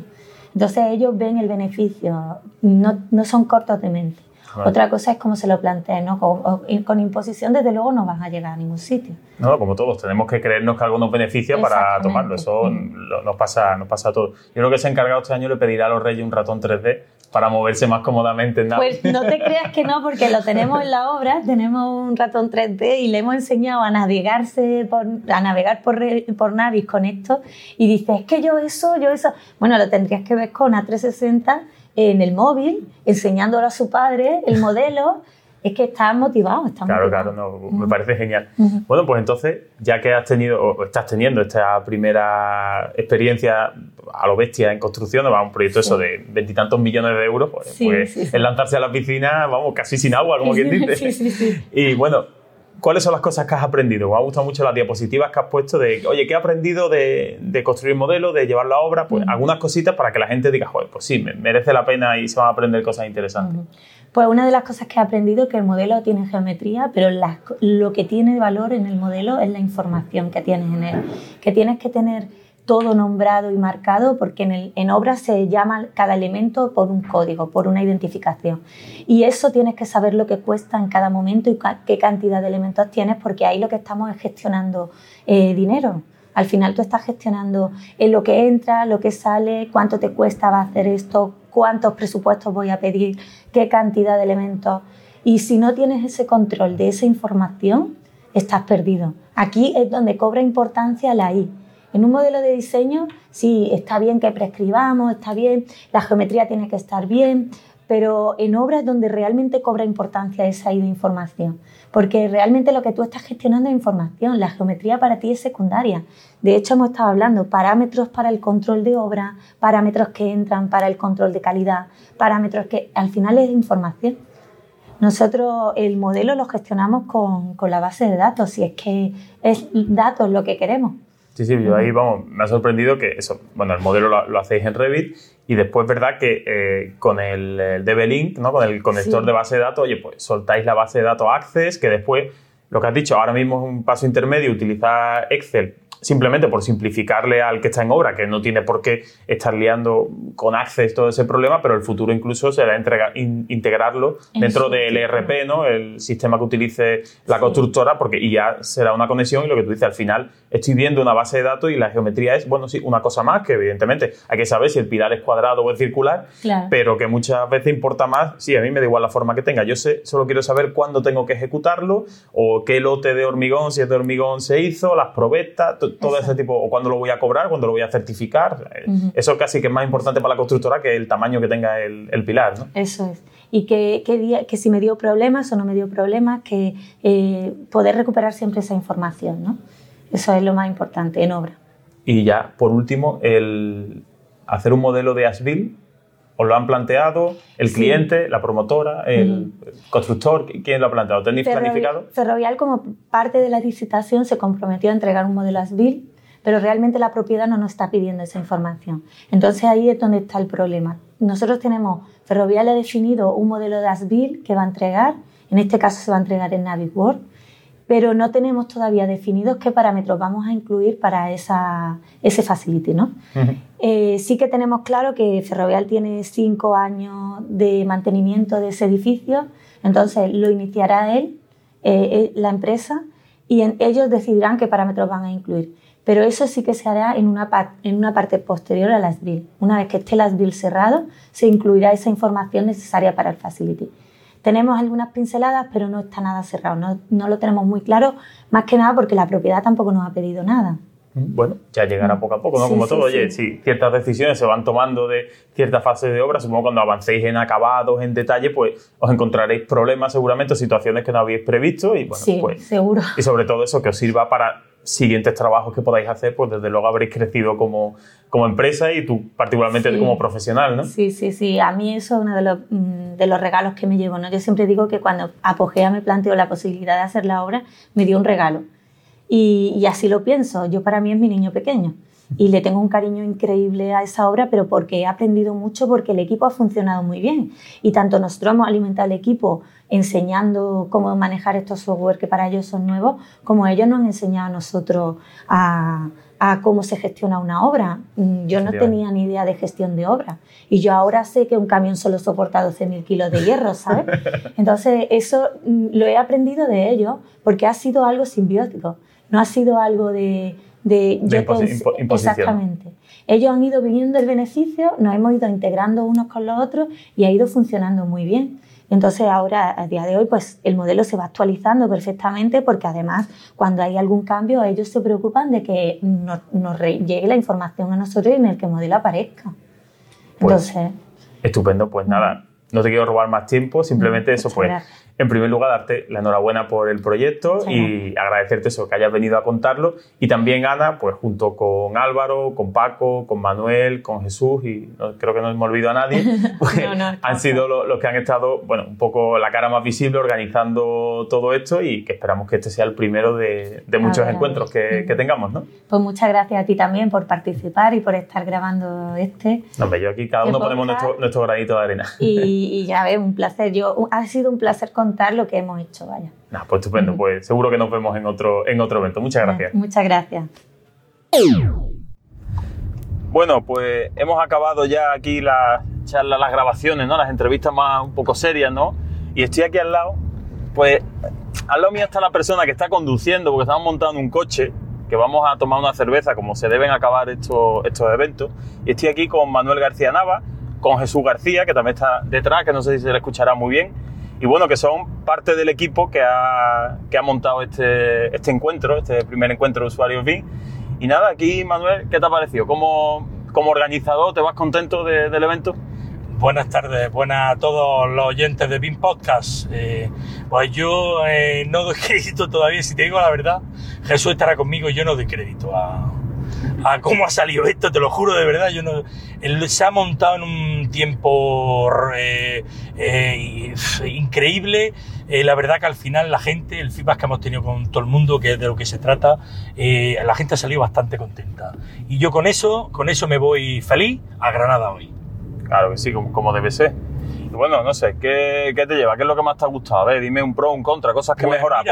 F: Entonces ellos ven el beneficio, no, no son cortos de mente.
A: Vale.
F: Otra cosa es cómo se lo planteen, ¿no? Con, o- con imposición, desde luego, no vas a llegar a ningún sitio.
A: No, como todos, tenemos que creernos que algo nos beneficia para tomarlo. Eso lo- nos, pasa, nos pasa a todos. Yo creo que ese encargado este año le pedirá a los reyes un ratón 3D para moverse más cómodamente en nave.
F: Pues no te creas que no, porque lo tenemos en la obra, tenemos un ratón 3D y le hemos enseñado a navegarse por, a navegar por, por Navis con esto y dice, es que yo eso, yo eso. Bueno, lo tendrías que ver con A360 en el móvil, enseñándolo a su padre, el modelo. Es que está motivado, está
A: Claro,
F: motivado.
A: claro, no, me parece genial. Bueno, pues entonces, ya que has tenido, o estás teniendo esta primera experiencia a lo bestia en construcción, va un proyecto eso de veintitantos millones de euros, pues,
F: Sí,
A: pues
F: sí,
A: es lanzarse a la piscina, vamos, casi sin agua, como quien dice.
F: Sí, sí, sí.
A: Y bueno, ¿cuáles son las cosas que has aprendido? Me ha gustado mucho las diapositivas que has puesto de, oye, ¿qué he aprendido de, de construir modelo, de llevarlo a obra? Pues algunas cositas para que la gente diga, joder, pues sí, me- merece la pena y se van a aprender cosas interesantes.
F: Pues una de las cosas que he aprendido es que el modelo tiene geometría, pero lo que tiene valor en el modelo es la información que tienes en él. Que tienes que tener todo nombrado y marcado porque en, el, en obra se llama cada elemento por un código, por una identificación. Y eso tienes que saber lo que cuesta en cada momento y qué cantidad de elementos tienes porque ahí lo que estamos es gestionando eh, dinero. Al final tú estás gestionando eh, lo que entra, lo que sale, cuánto te cuesta hacer esto, cuántos presupuestos voy a pedir, qué cantidad de elementos. Y si no tienes ese control de esa información, estás perdido. Aquí es donde cobra importancia la I. En un modelo de diseño, sí, está bien que prescribamos, está bien, la geometría tiene que estar bien, pero en obra es donde realmente cobra importancia esa I de información. Porque realmente lo que tú estás gestionando es información, la geometría para ti es secundaria. De hecho, hemos estado hablando parámetros para el control de obra, parámetros que entran para el control de calidad, parámetros que al final es información. Nosotros el modelo lo gestionamos con, con la base de datos, si es que es datos lo que queremos.
A: Sí, sí, yo ahí, vamos, me ha sorprendido que eso, bueno, el modelo lo, lo hacéis en Revit y después, ¿verdad? Que eh, con el, el DB-Link, ¿no? Con el conector
F: Sí.
A: de base de datos, oye, pues soltáis la base de datos Access, que después, lo que has dicho, ahora mismo es un paso intermedio utilizar Excel simplemente por simplificarle al que está en obra, que no tiene por qué estar liando con Access todo ese problema, pero el futuro incluso será in- integrarlo
F: En
A: dentro del. ERP, ¿no? El sistema que utilice la constructora, porque y ya será una conexión y lo que tú dices, al final estoy viendo una base de datos y la geometría es, bueno, sí, una cosa más, que evidentemente hay que saber si el pilar es cuadrado o es circular,
F: Claro.
A: pero que muchas veces importa más, sí, a mí me da igual la forma que tenga, yo sé, solo quiero saber cuándo tengo que ejecutarlo o qué lote de hormigón, si es de hormigón se hizo, las probetas, to- todo ese tipo, o cuándo lo voy a cobrar, cuándo lo voy a certificar, Eh,
F: Ujú.
A: eso casi que es más importante para la constructora que el tamaño que tenga el, el pilar, ¿no?
F: Eso es. Y que, que, día- que si me dio problemas o no me dio problemas, que eh, poder recuperar siempre esa información, ¿no? Eso es lo más importante en obra.
A: Y ya, por último, el hacer un modelo de Asbil, ¿os lo han planteado? ¿El
F: Sí.
A: cliente, la promotora, el constructor? ¿Quién lo ha planteado? ¿Tenéis
F: Ferrovi-
A: planificado?
F: Ferrovial, como parte de la licitación, se comprometió a entregar un modelo ASBIL, pero realmente la propiedad no nos está pidiendo esa información. Entonces ahí es donde está el problema. Nosotros tenemos, Ferrovial ha definido un modelo de ASBIL que va a entregar En este caso se va a entregar en Navis World, pero no tenemos todavía definidos qué parámetros vamos a incluir para esa, ese facility. ¿no? Eh, sí que tenemos claro que Ferrovial tiene cinco años de mantenimiento de ese edificio, entonces lo iniciará él, eh, la empresa, y ellos decidirán qué parámetros van a incluir. Pero eso sí que se hará en una, en una parte posterior a las BIL. Una vez que esté las BIL cerrado, se incluirá esa información necesaria para el facility. Tenemos algunas pinceladas, pero no está nada cerrado, no, no lo tenemos muy claro, más que nada porque la propiedad tampoco nos ha pedido nada.
A: Bueno, ya llegará poco a poco, ¿no? Como todo, oye, si ciertas decisiones se van tomando de cierta fase de obra, supongo que cuando avancéis en acabados, en detalle, pues os encontraréis problemas seguramente, situaciones que no habéis previsto y bueno,
F: sí,
A: pues...
F: seguro.
A: Y sobre todo eso, que os sirva para siguientes trabajos que podáis hacer, pues desde luego habréis crecido como, como empresa y tú particularmente como profesional, ¿no?
F: Sí, sí, sí. A mí eso es uno de los, mm, de los regalos que me llevo, ¿no? Yo siempre digo que cuando Apogea me planteó la posibilidad de hacer la obra, me dio un regalo. Y, y así lo pienso. Yo para mí es mi niño pequeño y le tengo un cariño increíble a esa obra, pero porque he aprendido mucho, porque el equipo ha funcionado muy bien. Y tanto nosotros hemos alimentado el equipo enseñando cómo manejar estos software que para ellos son nuevos, como ellos nos han enseñado a nosotros a, a cómo se gestiona una obra. Mm, yo no tenía ni idea de gestión de obra y yo ahora sé que un camión solo soporta 12.000 kilos de hierro, ¿sabes? Entonces eso mm, lo he aprendido de ellos porque ha sido algo simbiótico, no ha sido algo de de,
A: de
F: Exactamente. Ellos han ido viviendo el beneficio, nos hemos ido integrando unos con los otros y ha ido funcionando muy bien. Entonces ahora, a día de hoy, pues el modelo se va actualizando perfectamente porque además cuando hay algún cambio ellos se preocupan de que nos, llegue la información a nosotros y en el que el modelo aparezca.
A: Pues, Entonces... Estupendo, pues nada, no te quiero robar más tiempo, simplemente eso pues en primer lugar, darte la enhorabuena por el proyecto y agradecerte eso, que hayas venido a contarlo. Y también, Ana, pues junto con Álvaro, con Paco, con Manuel, con Jesús, y creo que no me olvido a nadie, pues han sido los, que han estado, bueno, un poco la cara más visible organizando todo esto y que esperamos que este sea el primero de, muchos encuentros que, tengamos, ¿no?
F: Pues muchas gracias a ti también por participar y por estar grabando este.
A: No, hombre, yo aquí cada uno ponemos nuestro, nuestro, granito de arena.
F: Y, ya ves, un placer. Yo, ha sido un placer con lo que hemos hecho, vaya.
A: pues estupendo, pues seguro que nos vemos en otro, en otro evento. Muchas gracias.
F: Muchas gracias.
A: Bueno, pues hemos acabado ya aquí las charlas, las grabaciones, ¿no? Las entrevistas más un poco serias, ¿no? Y estoy aquí al lado, pues al lado mío está la persona que está conduciendo, porque estamos montando un coche, que vamos a tomar una cerveza, como se deben acabar estos, estos eventos. Y estoy aquí con Manuel García Nava, con Jesús García, que también está detrás, que no sé si se le escuchará muy bien, y bueno, que son parte del equipo que ha, que ha montado este, este encuentro, este primer encuentro de usuarios BIM. Y nada, aquí Manuel, ¿qué te ha parecido? ¿Cómo, como organizador, te vas contento del evento?
G: Buenas tardes, buenas a todos los oyentes de BIM Podcast. Eh, pues yo eh, no doy crédito todavía, si te digo la verdad, Jesús estará conmigo yo no doy crédito a, a cómo ha salido esto, te lo juro de verdad. Yo no, se ha montado en un tiempo eh, eh, increíble. Eh, la verdad que al final la gente, el feedback que hemos tenido con todo el mundo, que es de lo que se trata, la gente ha salido bastante contenta. Y yo con eso, con eso me voy feliz a Granada hoy.
A: Claro que sí, como debe ser bueno, no sé, ¿qué, ¿qué, te lleva? ¿Qué es lo que más te ha gustado? A ver, dime un pro, un contra, cosas que pues mejorar.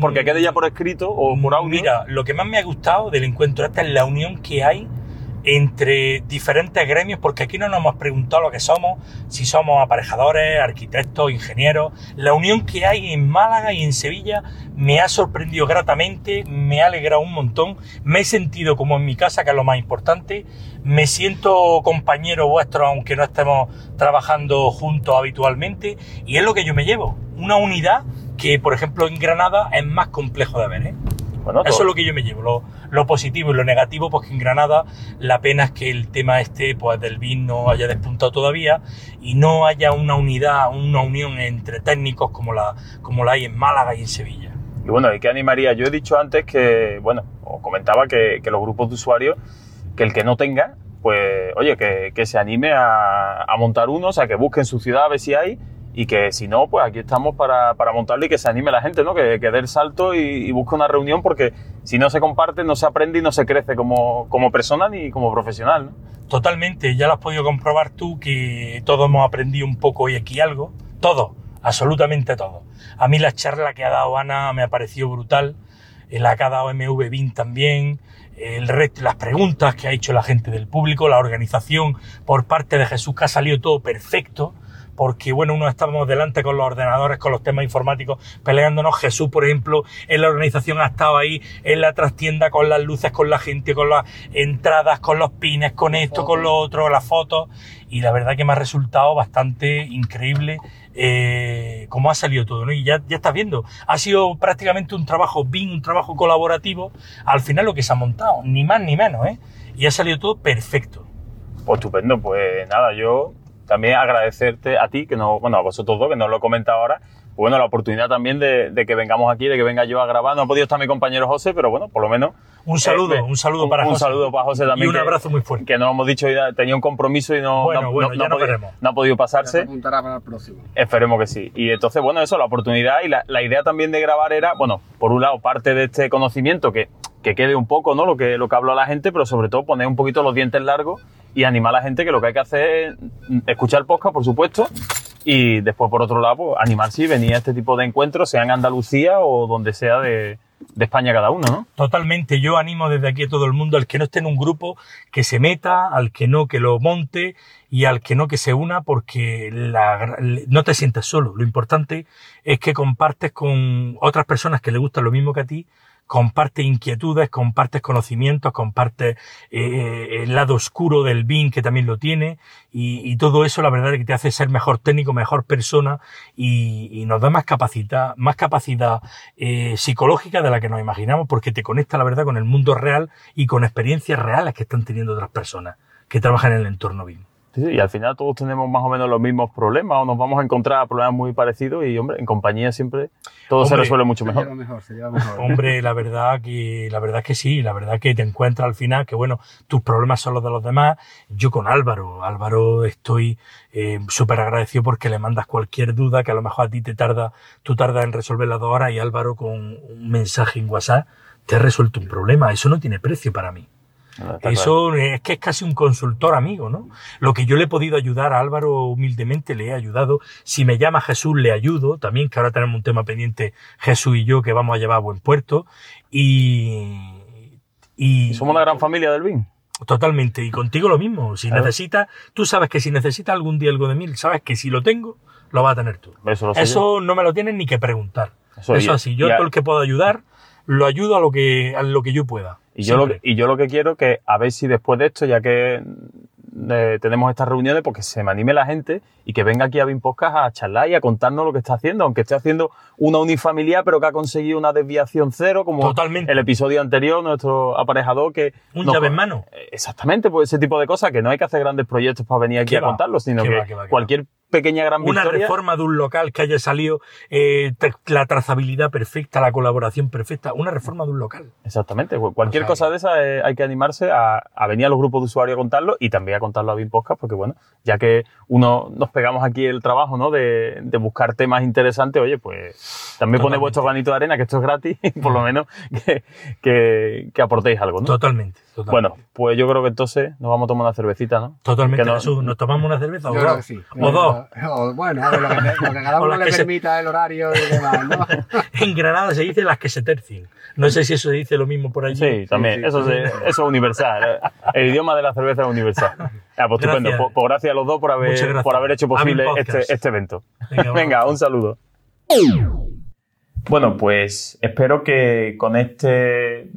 A: porque quede ya por escrito o por audio.
G: Mira, lo que más me ha gustado del encuentro este es la unión que hay entre diferentes gremios, porque aquí no nos hemos preguntado lo que somos, si somos aparejadores, arquitectos, ingenieros. La unión que hay en Málaga y en Sevilla me ha sorprendido gratamente, me ha alegrado un montón, me he sentido como en mi casa, que es lo más importante, me siento compañero vuestro, aunque no estemos trabajando juntos habitualmente, y es lo que yo me llevo, una unidad que, por ejemplo, en Granada es más complejo de ver. ¿eh? Eso es lo que yo me llevo. Lo, positivo y lo negativo, pues que en Granada la pena es que el tema este pues, del BIN no haya despuntado todavía y no haya una unidad, una unión entre técnicos como la, como la hay en Málaga y en Sevilla.
A: Y bueno, ¿y qué animaría? Yo he dicho antes que, bueno, os comentaba que, los grupos de usuarios, que el que no tenga, pues, oye, que, se anime a, a montar uno, o sea, que busque en su ciudad a ver si hay y que si no, pues aquí estamos para, para montarlo y que se anime la gente, ¿no? Que, que dé el salto y, busque una reunión porque si no se comparte, no se aprende y no se crece como, como persona ni como profesional, ¿no?
G: Totalmente, ya lo has podido comprobar tú que todos hemos aprendido un poco hoy aquí algo, todos, absolutamente todo. A mí la charla que ha dado Ana me ha parecido brutal, eh, la que ha dado MV BIN también, el resto, las preguntas que ha hecho la gente del público, la organización por parte de Jesús, que ha salido todo perfecto porque bueno, uno estábamos delante con los ordenadores, con los temas informáticos, peleándonos. Jesús, por ejemplo, en la organización ha estado ahí en la trastienda con las luces, con la gente, con las entradas, con los pines, con esto, con lo otro, las fotos. Y la verdad que me ha resultado bastante increíble eh, cómo ha salido todo, ¿no? Y ya, ya estás viendo, ha sido prácticamente un trabajo BIM, un trabajo colaborativo, al final lo que se ha montado, ni más ni menos, ¿eh? Y ha salido todo perfecto.
A: Pues estupendo, pues nada, yo también agradecerte a ti, que no, bueno, a vosotros dos, que nos lo he comentado ahora, pues bueno, la oportunidad también de, de, que vengamos aquí, de que venga yo a grabar. No ha podido estar mi compañero José, pero bueno, por lo menos.
G: Un saludo, eh, un saludo para
A: un,
G: José.
A: Un saludo para José también.
G: Y un abrazo muy fuerte.
A: Que nos hemos dicho, tenía un compromiso y no,
G: bueno,
A: no,
G: bueno,
A: no,
G: ya
A: no, podido, no, ha podido pasarse.
D: Ya apuntará para el próximo.
A: Esperemos que sí. Y entonces, bueno, eso, la oportunidad y la, la, idea también de grabar era, bueno, por un lado, parte de este conocimiento que, que quede un poco, ¿no? Lo que, lo que habló la gente, pero sobre todo poner un poquito los dientes largos y animar a la gente que lo que hay que hacer es escuchar podcast, por supuesto, y después, por otro lado, pues, animarse y venir a este tipo de encuentros, sea en Andalucía o donde sea de, España cada uno, ¿no?
G: Totalmente. Yo animo desde aquí a todo el mundo, al que no esté en un grupo, que se meta, al que no, que lo monte y al que no, que se una, porque la, no te sientes solo. Lo importante es que compartes con otras personas que le gustan lo mismo que a ti, compartes inquietudes, compartes conocimientos, compartes eh, el lado oscuro del BIM que también lo tiene y, y, todo eso la verdad es que te hace ser mejor técnico, mejor persona y, y nos da más capacidad, más capacidad eh, psicológica de la que nos imaginamos porque te conecta la verdad con el mundo real y con experiencias reales que están teniendo otras personas que trabajan en el entorno BIM.
A: Sí, y al final todos tenemos más o menos los mismos problemas o nos vamos a encontrar problemas muy parecidos y, hombre, en compañía siempre todo
G: hombre,
A: se resuelve mucho mejor.
D: Se lleva mejor, se lleva mejor.
G: Hombre, la verdad que, la verdad que sí, la verdad que te encuentras al final que, bueno, tus problemas son los de los demás. Yo con Álvaro, Álvaro estoy eh, súper agradecido porque le mandas cualquier duda que a lo mejor a ti te tarda, tú tardas en resolver las dos horas y Álvaro con un mensaje en WhatsApp te ha resuelto un problema. Eso no tiene precio para mí.
A: No,
G: Eso claro. es que es casi un consultor amigo, ¿no? Lo que yo le he podido ayudar a Álvaro humildemente le he ayudado. Si me llama Jesús le ayudo también, que ahora tenemos un tema pendiente Jesús y yo que vamos a llevar a buen puerto. Y,
A: y, ¿Y somos una gran familia del BIM.
G: Totalmente. Y contigo lo mismo. Si claro. necesitas, tú sabes que si necesitas algún día algo de mí, sabes que si lo tengo, lo vas a tener tú.
A: Eso,
G: Eso no me lo tienes ni que preguntar. Eso, Eso así. Yo todo el que puedo ayudar, lo ayudo a lo que, a lo que yo pueda.
A: Y yo, lo, y yo lo que quiero que a ver si después de esto, ya que eh, tenemos estas reuniones, porque se me anime la gente y que venga aquí a Bin Podcast a charlar y a contarnos lo que está haciendo, aunque esté haciendo una unifamiliar, pero que ha conseguido una desviación cero, como
G: Totalmente.
A: el episodio anterior, nuestro aparejador que...
G: Un llave en mano.
A: Exactamente, pues ese tipo de cosas, que no hay que hacer grandes proyectos para venir aquí
G: ¿Qué
A: a
G: va?
A: contarlos, sino
G: ¿Qué
A: que
G: va, va,
A: cualquier pequeña gran
G: Una
A: victoria...
G: reforma de un local que haya salido, eh, la trazabilidad perfecta, la colaboración perfecta, una reforma de un local.
A: Exactamente, pues cualquier o sea, cosa de esa eh, hay que animarse a, a, venir a los grupos de usuarios a contarlo y también a contarlo a Bin Podcast, porque bueno, ya que uno nos pegamos aquí el trabajo, ¿no? De, de buscar temas interesantes, oye, pues también pone vuestro granito de arena, que esto es gratis, y por lo menos que, que, que aportéis algo, ¿no?
G: Totalmente, totalmente,
A: Bueno, pues yo creo que entonces nos vamos a tomar una cervecita, ¿no?
G: Totalmente,
A: no,
G: Jesús. ¿Nos tomamos una cerveza
D: yo
G: o dos?
D: Sí.
G: O dos.
D: O, bueno, a ver, lo que, lo que cada uno le permita se... el horario y demás, ¿no?
G: en Granada se dice las que se tercien. No sé si eso se dice lo mismo por allí.
A: Sí, también. Sí, sí. Eso, es universal. El idioma de la cerveza es universal. Ah, pues estupendo. Pues, pues, gracias a los dos por haber, por haber hecho posible este, este, evento. Venga, Venga un saludo. Bueno, pues espero que con este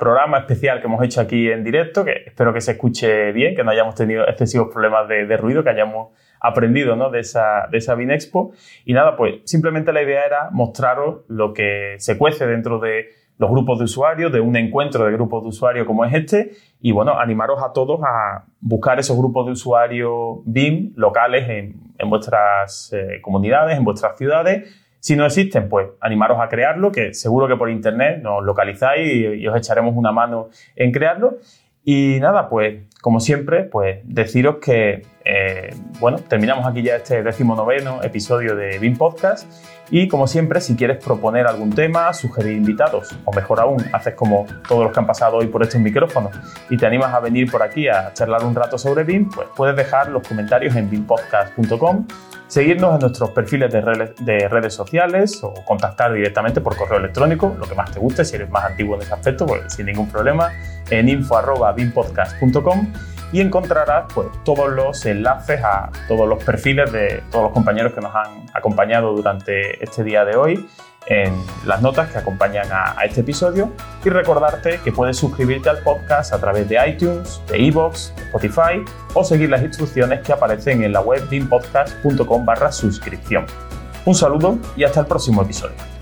A: programa especial que hemos hecho aquí en directo, que espero que se escuche bien, que no hayamos tenido excesivos problemas de, ruido, que hayamos aprendido ¿no? de esa, de esa Binexpo. Y nada, pues simplemente la idea era mostraros lo que se cuece dentro de los grupos de usuarios, de un encuentro de grupos de usuarios como es este, y bueno, animaros a todos a buscar esos grupos de usuarios BIM locales en, en vuestras eh, comunidades, en vuestras ciudades. Si no existen, pues animaros a crearlo, que seguro que por internet nos localizáis y, os echaremos una mano en crearlo. Y nada, pues como siempre, pues deciros que, eh, bueno, terminamos aquí ya este decimonoveno episodio de BIM Podcast y como siempre, si quieres proponer algún tema, sugerir invitados o mejor aún, haces como todos los que han pasado hoy por estos micrófonos y te animas a venir por aquí a charlar un rato sobre BIM, pues puedes dejar los comentarios en bimpodcast.com seguirnos en nuestros perfiles de redes, de redes sociales o contactar directamente por correo electrónico, lo que más te guste, si eres más antiguo en ese aspecto, pues sin ningún problema, en info.binpodcast.com y encontrarás pues, todos los enlaces a todos los perfiles de todos los compañeros que nos han acompañado durante este día de hoy en las notas que acompañan a, este episodio y recordarte que puedes suscribirte al podcast a través de iTunes, de iVoox, de Spotify o seguir las instrucciones que aparecen en la web binpodcast.com barra suscripción. Un saludo y hasta el próximo episodio.